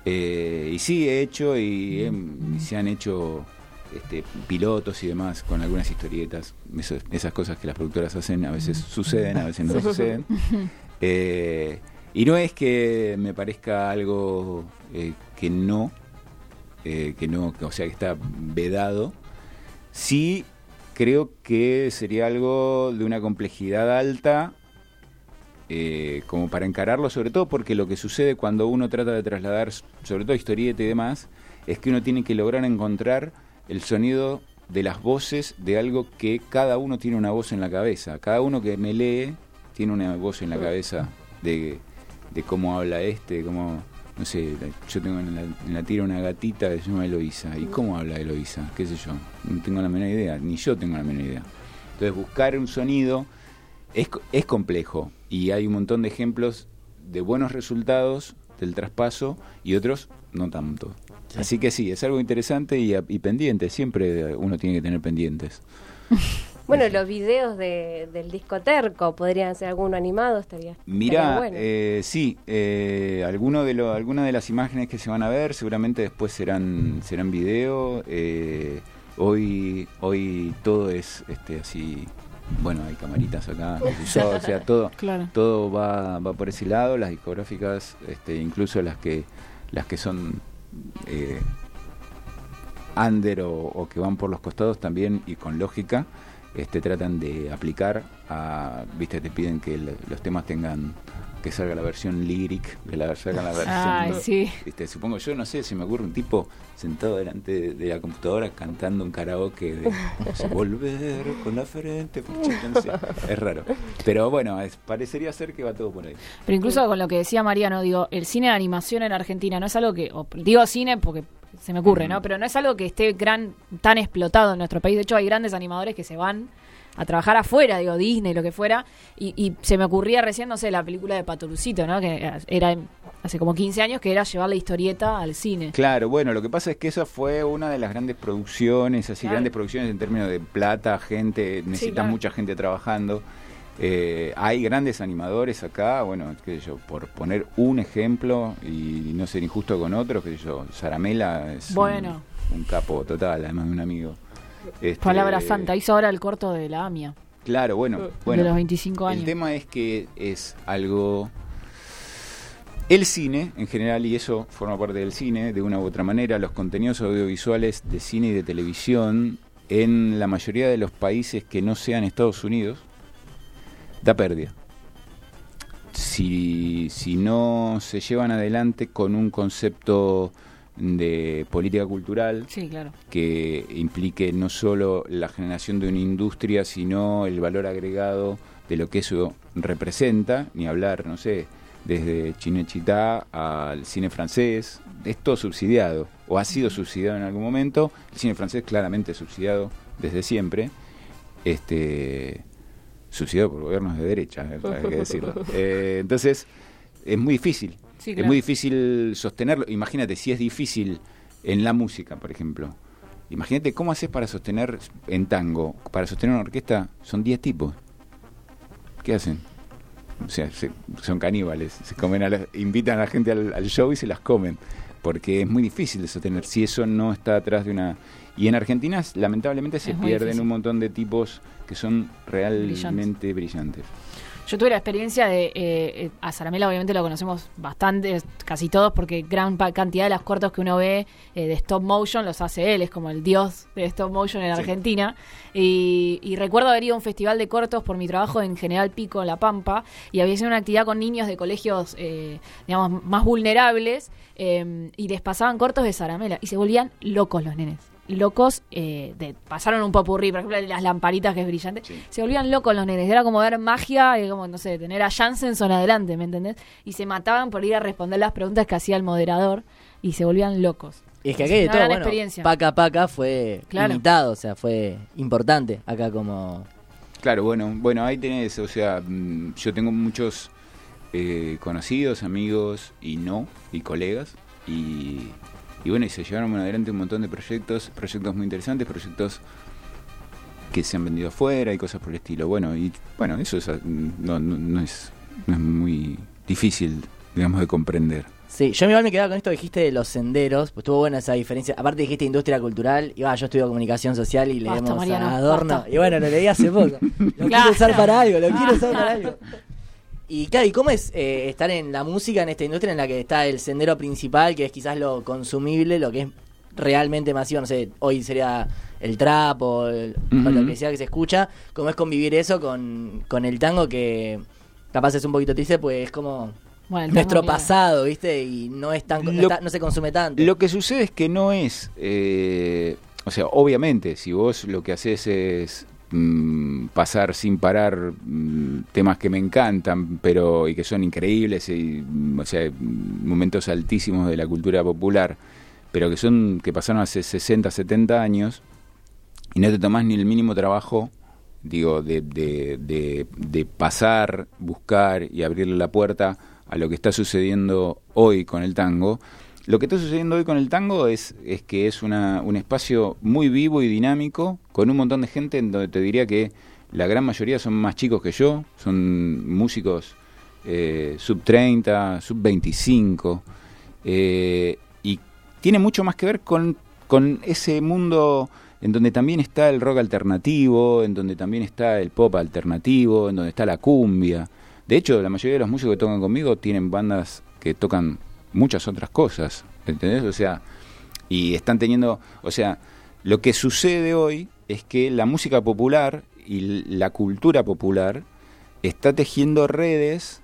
Eh, y sí, he hecho y, he- y se han hecho este, pilotos y demás con algunas historietas. Eso- esas cosas que las productoras hacen a veces suceden, a veces no [LAUGHS] suceden. [LAUGHS] Eh, y no es que me parezca algo eh, que no, eh, que no, que- o sea, que está vedado. Sí creo que sería algo de una complejidad alta eh, como para encararlo, sobre todo porque lo que sucede cuando uno trata de trasladar, sobre todo historieta y demás, es que uno tiene que lograr encontrar el sonido de las voces de algo que cada uno tiene una voz en la cabeza. Cada uno que me lee tiene una voz en la cabeza de, de cómo habla este, cómo, no sé, yo tengo en la, en la tira una gatita que se llama Eloísa. ¿Y cómo habla Eloísa? ¿Qué sé yo? No tengo la menor idea, ni yo tengo la menor idea. Entonces buscar un sonido es, es complejo y hay un montón de ejemplos de buenos resultados del traspaso y otros no tanto. Así que sí, es algo interesante y, y pendiente, siempre uno tiene que tener pendientes. [LAUGHS]
Bueno, los videos de, del disco Terco, podrían ser alguno animado, estaría, bueno.
eh, sí, eh, alguno de lo, algunas de las imágenes que se van a ver seguramente después serán serán video. eh, hoy hoy todo es este así, bueno, hay camaritas acá, yo, o sea, todo [LAUGHS]
Claro.
todo va, va por ese lado, las discográficas, este, incluso las que las que son eh, under o, o que van por los costados también y con lógica, este, tratan de aplicar a, viste, te piden que el- los temas tengan que salga la versión lyric, que la salga la versión.
Ay, sí.
Viste, supongo yo, no sé, si me ocurre un tipo sentado delante de, de la computadora cantando un karaoke de no sé, volver con la frente, no sé. es raro. Pero bueno, es- parecería ser que va todo por ahí.
Pero incluso con lo que decía Mariano, digo, el cine de animación en Argentina no es algo que, o digo cine porque se me ocurre, ¿no? Pero no es algo que esté gran, tan explotado en nuestro país. De hecho, hay grandes animadores que se van a trabajar afuera, digo, Disney, lo que fuera. Y, y se me ocurría recién, no sé, la película de Patorucito, ¿no? Que era hace como 15 años, que era llevar la historieta al cine.
Claro, bueno, lo que pasa es que esa fue una de las grandes producciones, así
Claro.
grandes producciones en términos de plata, gente, necesitas
claro.
mucha gente trabajando. Eh, hay grandes animadores acá, bueno, qué sé yo, por poner un ejemplo y no ser injusto con otros, qué sé yo, Saramela es un- capo total, además de un amigo. Este,
Palabra santa. Hizo ahora el corto de la AMIA.
Claro, bueno, bueno.
de los 25 años.
El tema es que es algo... El cine, en general, y eso forma parte del cine, de una u otra manera, los contenidos audiovisuales de cine y de televisión, en la mayoría de los países que no sean Estados Unidos, da pérdida. Si, si no se llevan adelante con un concepto de política cultural,
Sí, claro.
que implique no solo la generación de una industria, sino el valor agregado de lo que eso representa, ni hablar, no sé, desde Chinechita al cine francés, es todo subsidiado, o ha sido subsidiado en algún momento, el cine francés claramente subsidiado desde siempre, este subsidiado por gobiernos de derecha, eh, hay que decirlo. Eh, entonces, es muy difícil.
Sí,
Es muy difícil sostenerlo. Imagínate, si es difícil en la música, por ejemplo. Imagínate cómo haces para sostener en tango, para sostener una orquesta, son 10 tipos. ¿qué hacen? O sea, se- son caníbales, se comen a la- invitan a la gente al, al show y se las comen, porque es muy difícil de sostener si eso no está atrás de una... Y en Argentina, lamentablemente, se
Es
pierden un montón de tipos que son realmente brillantes.
Yo tuve la experiencia de. eh, eh, a Saramela, obviamente, lo conocemos bastante, casi todos, porque gran cantidad de los cortos que uno ve eh, de stop motion los hace él, es como el dios de stop motion en
Sí.
Argentina. Y, y recuerdo haber ido a un festival de cortos por mi trabajo en General Pico, en La Pampa, y había sido una actividad con niños de colegios, eh, digamos, más vulnerables, y les pasaban cortos de Saramela, y se volvían locos los nenes. Locos, eh, de, pasaron un popurrí, por ejemplo, las lamparitas que es brillante,
Sí.
se volvían locos los nenes, era como ver magia, y como, no sé, tener a Jansenson adelante, ¿me entendés? Y se mataban por ir a responder las preguntas que hacía el moderador, y se volvían locos.
Y es que aquí de todo, bueno,
experiencia.
Paca Paca fue
Claro.
imitado, o sea, fue importante acá como...
Claro, bueno, bueno, ahí tenés, o sea, mm, yo tengo muchos eh, conocidos, amigos y no, y colegas, y, y bueno, y se llevaron adelante un montón de proyectos, proyectos muy interesantes, proyectos que se han vendido afuera y cosas por el estilo. Bueno, y bueno, eso es, no, no, no es, no es muy difícil, digamos, de comprender.
Sí, yo igual me quedaba con esto que dijiste de los senderos, pues estuvo buena esa diferencia. Aparte dijiste industria cultural, y va, yo estudio comunicación social y
Basta,
leemos
Mariano,
a Adorno.
basta.
Y bueno, lo leí hace poco. Lo quiero usar para algo, lo quiero usar para [LAUGHS] algo. Y claro, ¿y cómo es eh, estar en la música, en esta industria en la que está el sendero principal, que es quizás lo consumible, lo que es realmente masivo? No sé, hoy sería el trap o, el- o
Ujú.
lo que sea que se escucha. ¿Cómo es convivir eso con, con el tango que capaz es un poquito triste, pues es como
Bueno,
nuestro pasado, ¿viste? Y no es tan no,
Lo-
está- no se consume tanto.
Lo que sucede es que no es, eh, o sea, obviamente, si vos lo que haces es mm, pasar sin parar mm, temas que me encantan, pero y que son increíbles, y, mm, o sea, momentos altísimos de la cultura popular, pero que son que pasaron hace 60, 70 años y no te tomás ni el mínimo trabajo digo, de, de, de, de pasar, buscar y abrirle la puerta a lo que está sucediendo hoy con el tango. Lo que está sucediendo hoy con el tango es, que es un espacio muy vivo y dinámico, con un montón de gente en donde te diría que la gran mayoría son más chicos que yo, son músicos eh, sub 30, sub 25, eh, y tiene mucho más que ver con ese mundo en donde también está el rock alternativo, en donde también está el pop alternativo, en donde está la cumbia. De hecho, la mayoría de los músicos que tocan conmigo tienen bandas que tocan muchas otras cosas, ¿entendés? O sea, y están teniendo, o sea, lo que sucede hoy es que la música popular y la cultura popular está tejiendo redes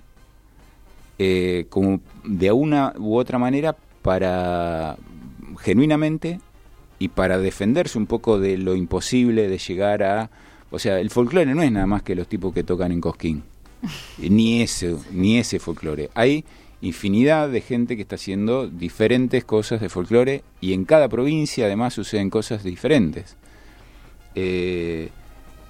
eh, como de una u otra manera para genuinamente y para defenderse un poco de lo imposible de llegar a o sea el folclore no es nada más que los tipos que tocan en Cosquín ni ese ni ese folclore hay infinidad de gente que está haciendo diferentes cosas de folclore y en cada provincia además suceden cosas diferentes Eh,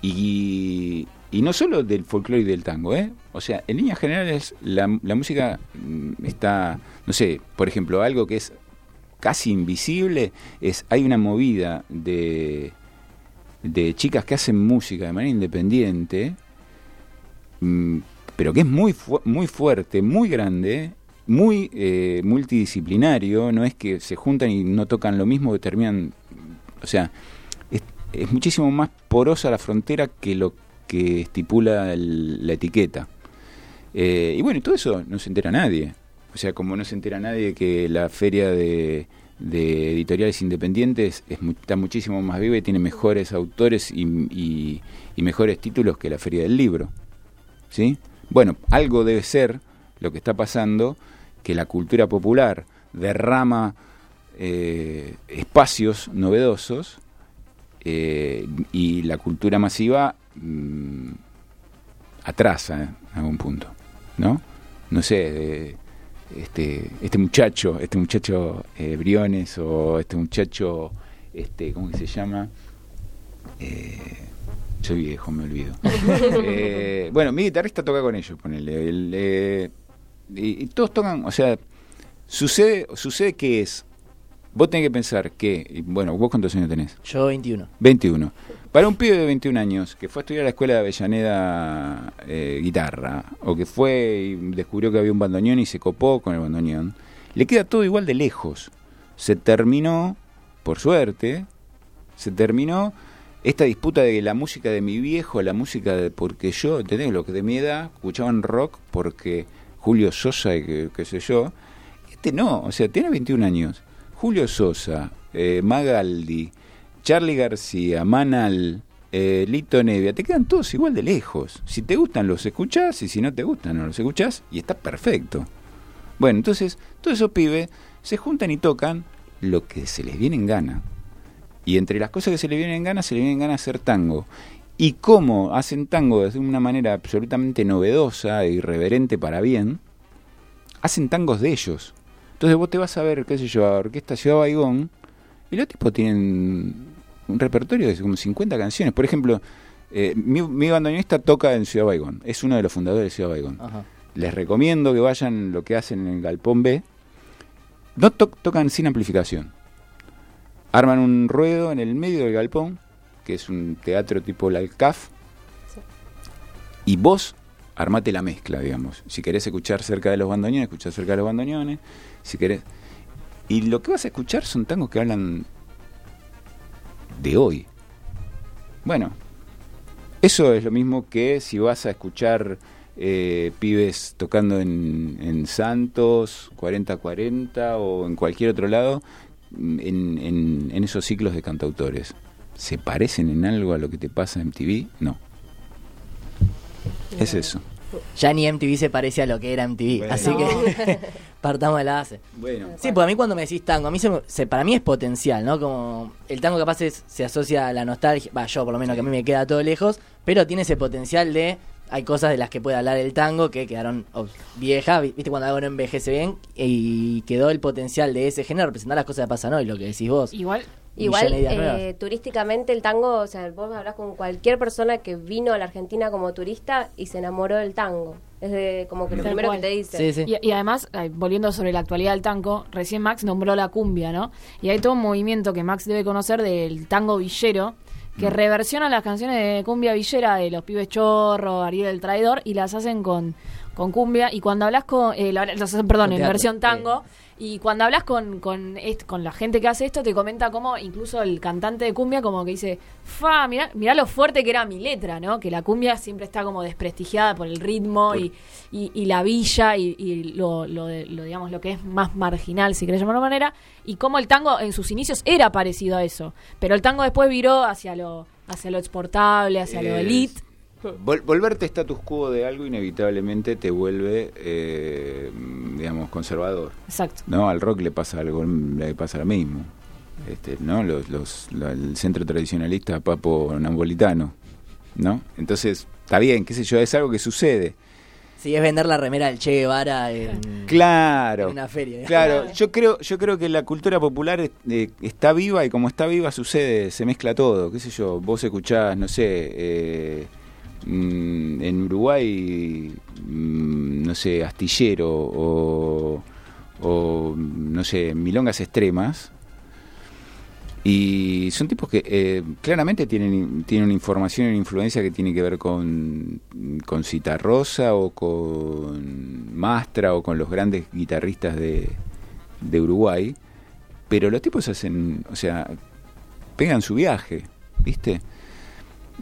y, no solo del folclore y del tango, ¿eh? O sea, en líneas generales la, la música mm, está, no sé, por ejemplo, algo que es casi invisible es, hay una movida de, de chicas que hacen música de manera independiente, mm, pero que es muy, fu- muy fuerte, muy grande, muy eh, multidisciplinario, no es que se juntan y no tocan lo mismo que terminan, o sea, es, es muchísimo más porosa la frontera que lo que estipula el- la etiqueta. Eh, y bueno, todo eso no se entera nadie. O sea, como no se entera nadie que la feria de, de editoriales independientes es, está muchísimo más viva y tiene mejores autores y, y- y mejores títulos que la feria del libro. ¿Sí? Bueno, algo debe ser lo que está pasando, que la cultura popular derrama eh, espacios novedosos eh, y la cultura masiva mm, atrasa en algún punto, ¿no? No sé, este, este muchacho, este muchacho eh, Briones o este muchacho, este, ¿cómo que se llama? Soy viejo, me olvido. [LAUGHS] Bueno, mi guitarrista toca con ellos, ponele. el, y, y todos tocan, o sea, sucede, sucede que es Vos tenés que pensar que, bueno, vos cuántos años tenés?
Yo 21.
21. Para un pibe de 21 años que fue a estudiar a la escuela de Avellaneda eh, guitarra, o que fue y descubrió que había un bandoneón y se copó con el bandoneón, le queda todo igual de lejos. Se terminó, por suerte, se terminó esta disputa de la música de mi viejo, la música de porque yo, ¿entendés? Lo que de mi edad escuchaban rock porque Julio Sosa y qué sé yo. Este no, o sea, tiene 21 años. Julio Sosa, eh, Magaldi, Charlie García, Manal, eh, Lito Nevia, te quedan todos igual de lejos. Si te gustan los escuchás y si no te gustan no los escuchás y está perfecto. Bueno, entonces todos esos pibes se juntan y tocan lo que se les viene en gana. Y entre las cosas que se les vienen en gana, se les viene en gana hacer tango. Y cómo hacen tango de una manera absolutamente novedosa e irreverente para bien, hacen tangos de ellos. Entonces vos te vas a ver, qué sé yo, a Orquesta Ciudad Baigón, y los tipos tienen un repertorio de como 50 canciones. Por ejemplo, eh, mi, mi bandoneonista toca en Ciudad Baigón, es uno de los fundadores de Ciudad Baigón.
Ajá.
Les recomiendo que vayan lo que hacen en el Galpón B. No to- tocan sin amplificación. Arman un ruedo en el medio del galpón, que es un teatro tipo la CAF, y vos armate la mezcla, digamos. Si querés escuchar cerca de los bandoneones, escuchás cerca de los bandoneones. Si querés. Y lo que vas a escuchar son tangos que hablan de hoy. Bueno, eso es lo mismo que si vas a escuchar eh, pibes tocando en, en Santos, 40-40 o en cualquier otro lado, en, en- en esos ciclos de cantautores. ¿Se parecen en algo a lo que te pasa en MTV? No. Es eso.
Ya ni MTV se parece a lo que era MTV.
Bueno.
Así que [LAUGHS] partamos de la base.
Bueno,
Sí, pues a mí cuando me decís tango, a mí se, me- se- para mí es potencial, ¿no? Como el tango capaz es- se asocia a la nostalgia, va, yo por lo menos que a mí me queda todo lejos, pero tiene ese potencial de, hay cosas de las que puede hablar el tango que quedaron oh, viejas, vi- viste cuando algo no envejece bien, y quedó el potencial de ese género representar las cosas que pasan hoy, lo que decís vos.
Igual,
Igual, eh, turísticamente el tango, o sea, vos hablas con cualquier persona que vino a la Argentina como turista y se enamoró del tango. Es de, como que lo primero
cual.
que te dice.
Sí, sí.
Y, y además, volviendo sobre la actualidad del tango, recién Max nombró la cumbia, ¿no? Y hay todo un movimiento que Max debe conocer del tango villero, que reversiona las canciones de cumbia villera de los pibes chorro, Ariel el traidor, y las hacen con, con cumbia. Y cuando hablas con, eh, la- las hacen, perdón,
Con
en
teatro,
versión tango. Y cuando hablas con, con, con la gente que hace esto, te comenta cómo incluso el cantante de cumbia como que dice, fa, mirá, mirá lo fuerte que era mi letra, ¿no? Que la cumbia siempre está como desprestigiada por el ritmo y, y, y la villa y, y lo, lo, lo, digamos, lo que es más marginal, si querés llamarlo de manera, y cómo el tango en sus inicios era parecido a eso. Pero el tango después viró hacia lo, hacia lo exportable, hacia lo elite.
Vol- volverte status quo de algo inevitablemente te vuelve, eh, digamos, conservador.
Exacto.
No, al rock le pasa algo, le pasa lo mismo. Este, ¿no? Los, los, la- el centro tradicionalista Papo Napolitano, ¿no? Entonces, está bien, qué sé yo, es algo que sucede.
Sí, es vender la remera del Che Guevara en,
Claro.
en una feria.
Claro, yo creo, yo creo que la cultura popular eh, está viva y como está viva sucede, se mezcla todo, qué sé yo, vos escuchás, no sé, eh, mm, en Uruguay, mm, no sé, astillero o, o, no sé, milongas extremas. Y son tipos que eh, claramente tienen, tienen una información y una influencia que tiene que ver con, con Citarrosa o con Mastra o con los grandes guitarristas de, de Uruguay. Pero los tipos hacen, o sea, pegan su viaje, ¿viste?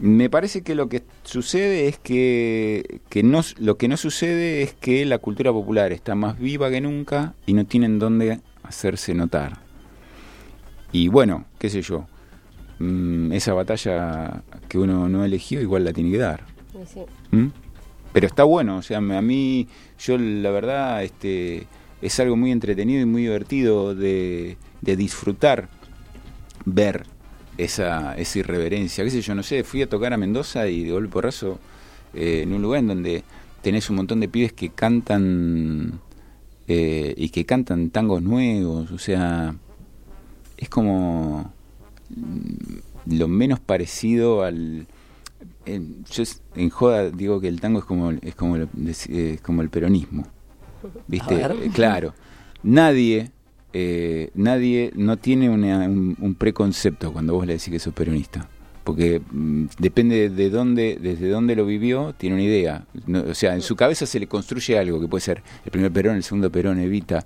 Me parece que lo que sucede es que, que no, lo que no sucede es que la cultura popular está más viva que nunca y no tienen dónde hacerse notar. Y bueno, qué sé yo, mm, esa batalla que uno no eligió igual la tiene que dar.
Sí.
¿Mm? Pero está bueno, o sea, a mí, yo la verdad, este, es algo muy entretenido y muy divertido de, de disfrutar, ver esa, esa irreverencia. ¿Qué sé yo? No sé, fui a tocar a Mendoza y de golpe porrazo, eh, en un lugar en donde tenés un montón de pibes que cantan eh, y que cantan tangos nuevos, o sea, es como lo menos parecido al en, yo en joda digo que el tango es como es como el, es como el peronismo [LAUGHS] viste claro nadie eh, nadie no tiene una- un, un preconcepto cuando vos le decís que sos peronista. Porque mm, depende de dónde, desde dónde lo vivió, tiene una idea. No, o sea, en su cabeza se le construye algo que puede ser el primer Perón, el segundo Perón, Evita,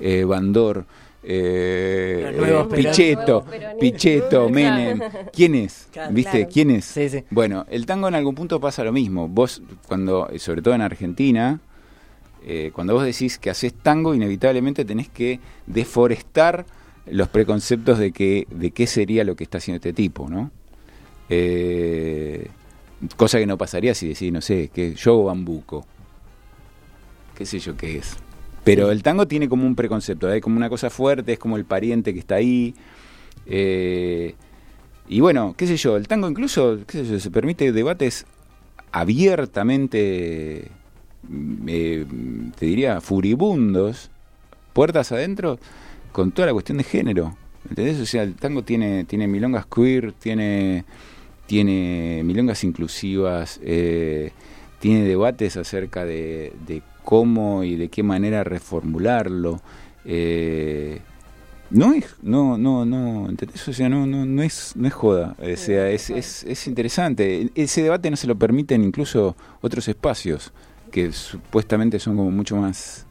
eh, Bandor, eh, eh. Pichetto. Pichetto, Menem. ¿Quién es? [LAUGHS]
Claro.
¿Viste?
Claro.
¿Quién es?
Sí, sí.
Bueno, el tango en algún punto pasa lo mismo. Vos, cuando, sobre todo en Argentina, eh, cuando vos decís que haces tango, inevitablemente tenés que deforestar los preconceptos de que de qué sería lo que está haciendo este tipo, ¿no? Eh, cosa que no pasaría si decís, no sé, que yo bambuco. Qué sé yo qué es. Pero el tango tiene como un preconcepto, hay como una cosa fuerte, es como el pariente que está ahí. Eh, y bueno, qué sé yo, el tango incluso, qué sé yo, se permite debates abiertamente, eh, te diría, furibundos, puertas adentro, con toda la cuestión de género. ¿Entendés? O sea, el tango tiene, tiene milongas queer, tiene, tiene milongas inclusivas, eh, tiene debates acerca de, de cómo y de qué manera reformularlo. Eh, no es, no, no, no, ¿entendés? O sea, no, no, no es, no es joda. O sea, es, es, es interesante. Ese debate no se lo permiten incluso otros espacios que supuestamente son como mucho más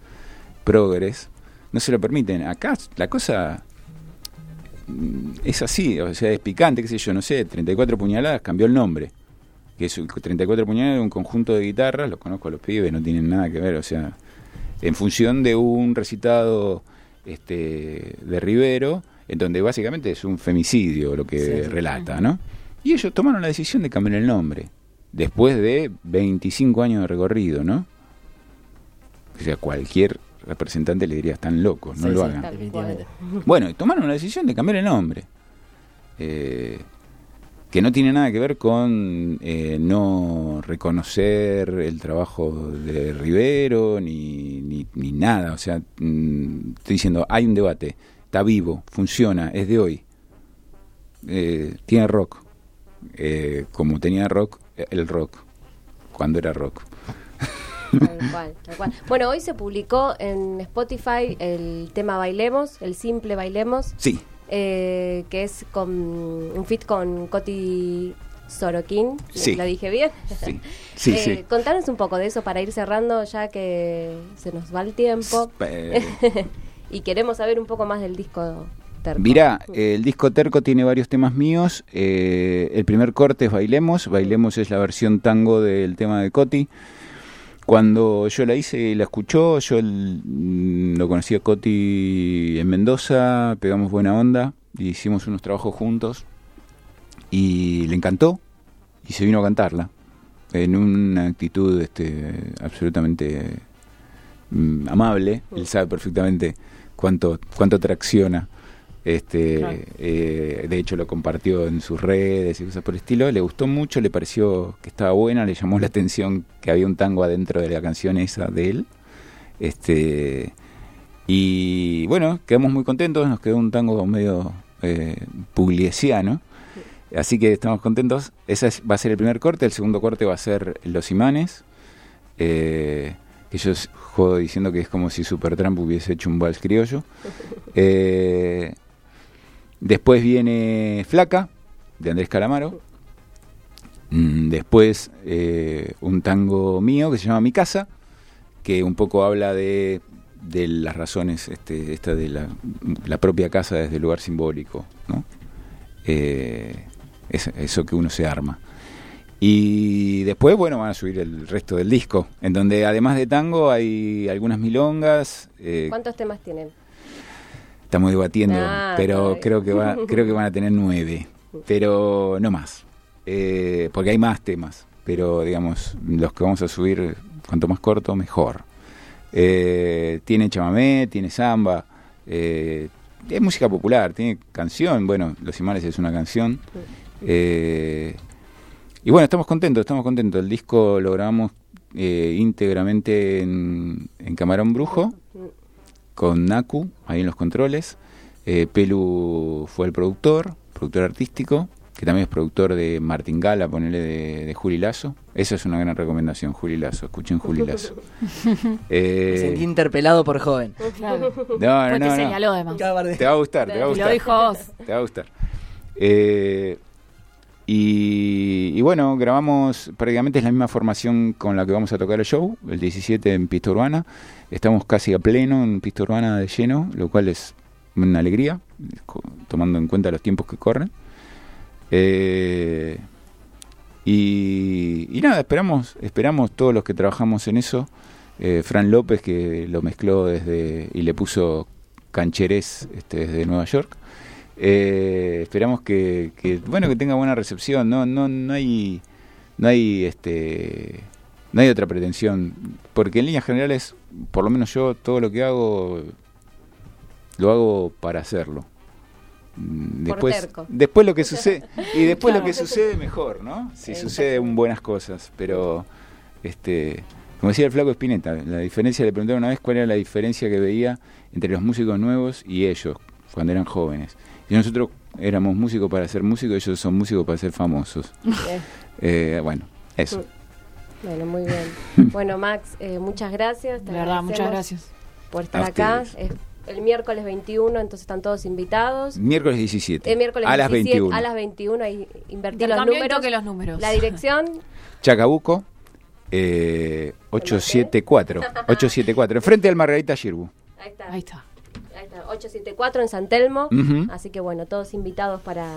progres. No se lo permiten. Acá la cosa mm, es así, o sea, es picante, qué sé yo, no sé, 34 puñaladas cambió el nombre. Que es 34 puñaladas un conjunto de guitarras, los conozco a los pibes, no tienen nada que ver, o sea, en función de un recitado este, de Rivero, en donde básicamente es un femicidio lo que
sí.
relata, ¿no? Y ellos tomaron la decisión de cambiar el nombre, después de 25 años de recorrido, ¿no? O sea, cualquier representante le diría, están locos, no
Sí,
lo
sí,
hagan. [LAUGHS] Bueno, y tomaron la decisión de cambiar el nombre. Eh, que no tiene nada que ver con eh, no reconocer el trabajo de Rivero ni, ni, ni nada. O sea, mm, estoy diciendo, hay un debate, está vivo, funciona, es de hoy. Eh, tiene rock. Eh, como tenía rock, el rock, cuando era rock.
Tal cual, tal cual. Bueno, hoy se publicó en Spotify el tema Bailemos, el simple Bailemos,
Sí,
eh, que es con un fit con Coti Sorokin.
Sí.
¿Lo dije bien?
sí, [LAUGHS] sí,
Eh,
sí.
Contanos un poco de eso para ir cerrando ya que se nos va el tiempo [LAUGHS] y queremos saber un poco más del disco Terco.
Mirá, eh, el disco Terco tiene varios temas míos. Eh, el primer corte es Bailemos. Bailemos es la versión tango del tema de Coti. Cuando yo la hice y la escuchó, yo mm, lo conocí a Coti en Mendoza, pegamos buena onda, y hicimos unos trabajos juntos y le encantó y se vino a cantarla en una actitud este, absolutamente mm, amable. Él sabe perfectamente cuánto, cuánto tracciona. Este,
Claro.
eh, de hecho lo compartió en sus redes y cosas por el estilo. Le gustó mucho, le pareció que estaba buena, le llamó la atención que había un tango adentro de la canción esa de él. Este, y bueno, quedamos muy contentos, nos quedó un tango medio eh, pugliesiano. Así que estamos contentos. Ese es- va a ser el primer corte. El segundo corte va a ser Los Imanes. eh, que yo jodo diciendo que es como si Supertramp hubiese hecho un vals criollo. [LAUGHS] Eh, después viene Flaca, de Andrés Calamaro. Mm, Después eh, un tango mío que se llama Mi Casa, que un poco habla de, las razones, este, esta de la, propia casa desde el lugar simbólico, ¿no? Eh, es- eso que uno se arma. Y después, bueno, van a subir el resto del disco, en donde además de tango hay algunas milongas. eh,
¿Cuántos temas tienen?
Estamos debatiendo,
Ah,
pero creo que va, [LAUGHS] creo que van a tener nueve, pero no más, Eh, porque hay más temas, pero digamos los que vamos a subir, cuanto más corto mejor. Eh, tiene chamamé, tiene samba, eh, es música popular, tiene canción, bueno, Los Imanes es una canción. Eh, y bueno, estamos contentos, estamos contentos. El disco lo grabamos eh, íntegramente en, en Camarón Brujo, con Naku, ahí en los controles. Eh, Pelu fue el productor, productor artístico. que también es productor de Martín Gala, ponele de, de Juli Lazo. Esa es una gran recomendación, Juli Lazo. Escuchen Juli Lazo. [LAUGHS]
Me
Eh,
sentí interpelado por joven.
Claro.
no, no, no, no.
señaló además.
Te va a gustar, te va a gustar.
lo dijo vos.
Te va a gustar. Eh, y, bueno, grabamos prácticamente es la misma formación con la que vamos a tocar el show, el 17 en pista urbana. Estamos casi a pleno en pista urbana de lleno, lo cual es una alegría, tomando en cuenta los tiempos que corren. Eh, y, y nada, esperamos, esperamos todos los que trabajamos en eso. Eh, Fran López que lo mezcló desde y le puso cancherés este, desde Nueva York. Eh, esperamos que, que, bueno que tenga buena recepción. No no no hay no hay este no hay otra pretensión porque en líneas generales por lo menos yo todo lo que hago lo hago para hacerlo. Mm, Después, después lo que sucede y después lo que sucede mejor, ¿no? Si
Exacto.
suceden buenas cosas, pero este como decía el flaco Espineta, la diferencia le preguntaron una vez cuál era la diferencia que veía entre los músicos nuevos y ellos cuando eran jóvenes. Y nosotros éramos músicos para ser músicos, ellos son músicos para ser famosos. Eh, bueno, eso.
Bueno, muy bien. [LAUGHS] Bueno, Max, eh, muchas gracias. te
De verdad, muchas gracias.
Por estar acá. Es el miércoles 21, entonces están todos invitados.
Miércoles 17.
El miércoles
a las
17,
21.
a las 21, ahí invertí los números.
toque los números.
La dirección, [LAUGHS]
Chacabuco, eh, 874. 874, enfrente del Margarita Girbu.
ahí está.
Ahí está.
Ahí está, 874 en San Telmo. Así que bueno, todos invitados para,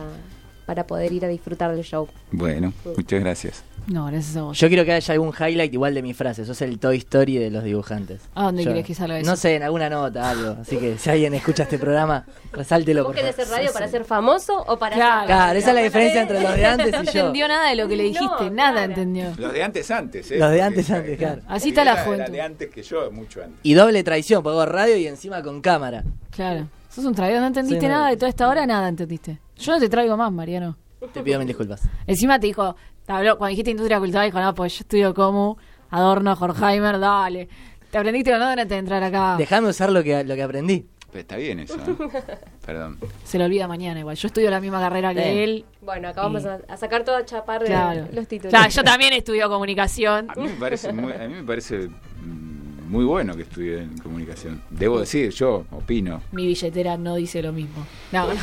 para poder ir a disfrutar del show.
Bueno, muchas gracias.
No, gracias a vos.
Yo quiero que haya algún highlight igual de mi frase. Sos el Toy Story de los dibujantes.
¿A dónde
Yo-
querés que salga eso?
No sé, en alguna nota, algo. Así que si alguien escucha este programa, resáltelo.
¿Vos
por
querés hacer radio para ser famoso o para
Claro.
ser-
Claro, esa es la diferencia entre los de antes
No
y yo.
entendió nada de lo que le dijiste,
No,
nada
claro.
entendió.
Los de antes antes, ¿eh?
Los de antes antes, claro.
Así está la juventud.
de antes que yo, mucho antes.
Y doble traición, porque hago radio y encima con cámara.
Claro. Sos un traidor, no entendiste
Sí, no.
nada de toda esta hora, nada entendiste. Yo no te traigo más, Mariano.
Te pido mil disculpas.
Encima te dijo, habló, cuando dijiste industria cultural, dijo, no, pues yo estudio como Adorno, Horkheimer, dale. Te aprendiste o no antes de entrar acá.
Déjame usar lo que, lo que aprendí.
Pero está bien eso, ¿eh? [LAUGHS] Perdón.
Se lo olvida mañana igual. Yo estudio la misma carrera que él.
Bueno,
Y-
a, sacar todo a chapar
Claro.
los títulos.
Claro, yo también estudio comunicación.
A mí me parece muy, a mí me parece mm, muy bueno que estudie en comunicación. Debo decir, yo opino.
Mi billetera no dice lo mismo. No, no.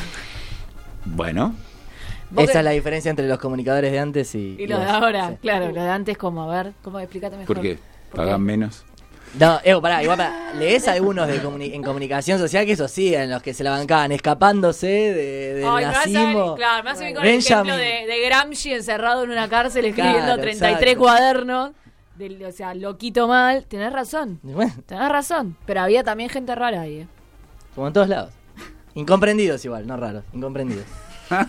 Bueno,
Esa es la diferencia entre los comunicadores de antes y,
Y lo de
los-
ahora,
sí.
claro, lo de antes como, a ver, ¿cómo explícate mejor?
¿por qué?
¿Por
¿Pagan
qué?
menos?
No, Evo, pará, igual pará. Lees algunos de comuni- en comunicación social que eso sí, en los que se la bancaban, escapándose de, del
Ay, me hace claro, me hace venir con el ejemplo de, de Gramsci encerrado en una cárcel escribiendo
Claro,
33
exacto.
cuadernos. o sea, loquito mal. Tenés razón,
bueno,
tenés razón. Pero había también gente rara ahí, ¿eh?
como en todos lados. Incomprendidos igual, no raros, incomprendidos. [LAUGHS]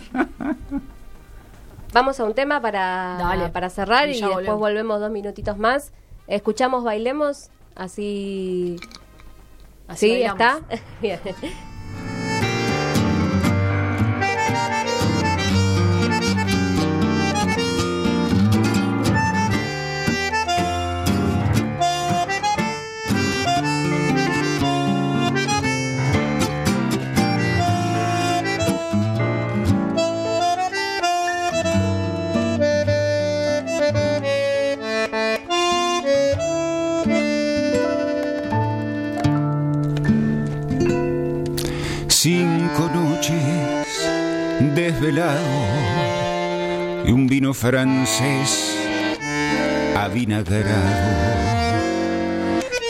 Vamos a un tema para,
Dale.
para cerrar
Y
después
volvemos.
volvemos dos minutitos más. Escuchamos, bailemos, así...
Así
¿Sí?
bailamos.
¿Está? [LAUGHS] Bien.
Francés avinagrado.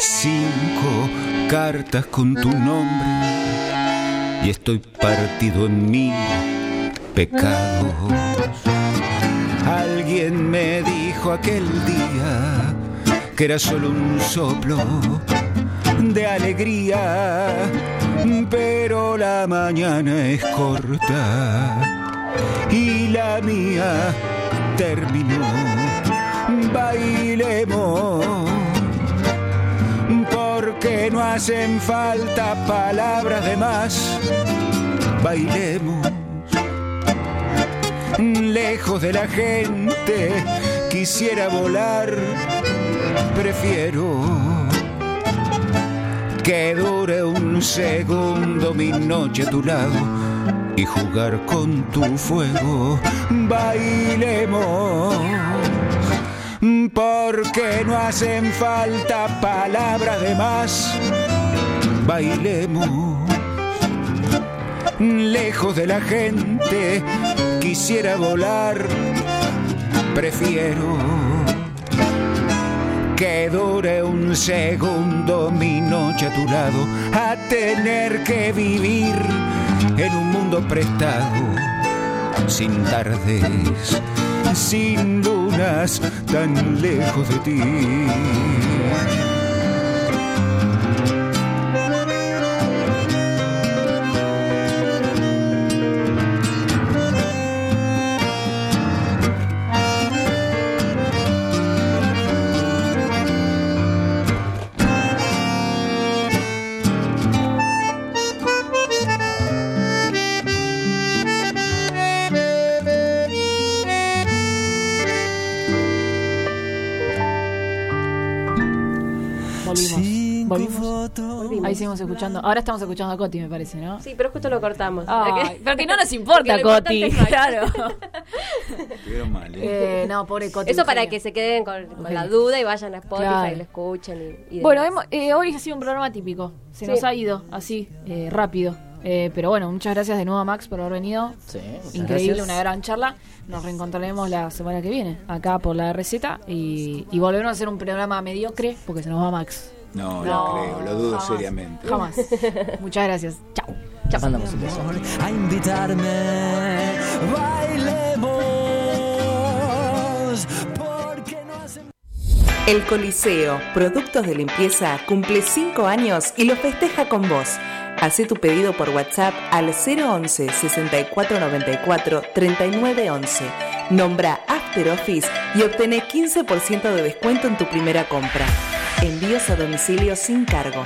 Cinco cartas con tu nombre y estoy partido en mil pecados. Alguien me dijo aquel día que era solo un soplo de alegría, pero la mañana es corta y la mía terminó. Bailemos, porque no hacen falta palabras de más. Bailemos, lejos de la gente, quisiera volar, prefiero que dure un segundo mi noche a tu lado
y jugar con tu fuego. Bailemos, porque no hacen falta palabras de más. Bailemos, lejos de la gente, quisiera volar, prefiero que dure un segundo mi noche a tu lado, a tener que vivir en un mundo prestado, sin tardes, sin lunas, tan lejos de ti.
Escuchando. Ahora estamos escuchando a Coti, me parece, ¿no?
Sí, pero justo lo cortamos.
Ay, pero que no nos importa,
Porque
Coti. Claro. [LAUGHS]
Estuvieron mal, ¿eh?
Eh, no, pobre Coti.
Eso para que se queden con, con la duda y vayan a Spotify
Claro.
y lo escuchen. Y, y
Bueno, hemos- eh, hoy ha sido un programa típico. Se
Sí.
nos ha ido así, eh, rápido. Eh, pero bueno, muchas gracias de nuevo a Max por haber venido.
Sí, muchas
Increíble,
gracias.
una gran charla. Nos reencontraremos la semana que viene, acá por la receta. Y, y volveremos a hacer un programa mediocre porque se nos va Max.
No, no,
No,
creo, lo dudo
jamás.
seriamente.
Jamás. [LAUGHS] muchas gracias. Chao.
Manda música.
a invitarme. Bailemos. Porque no hace
El Coliseo, productos de limpieza, cumple 5 años y lo festeja con vos. Hacé tu pedido por WhatsApp al 011 6494 3911. Nombra After Office y obtené 15% de descuento en tu primera compra. Envíos a domicilio sin cargo.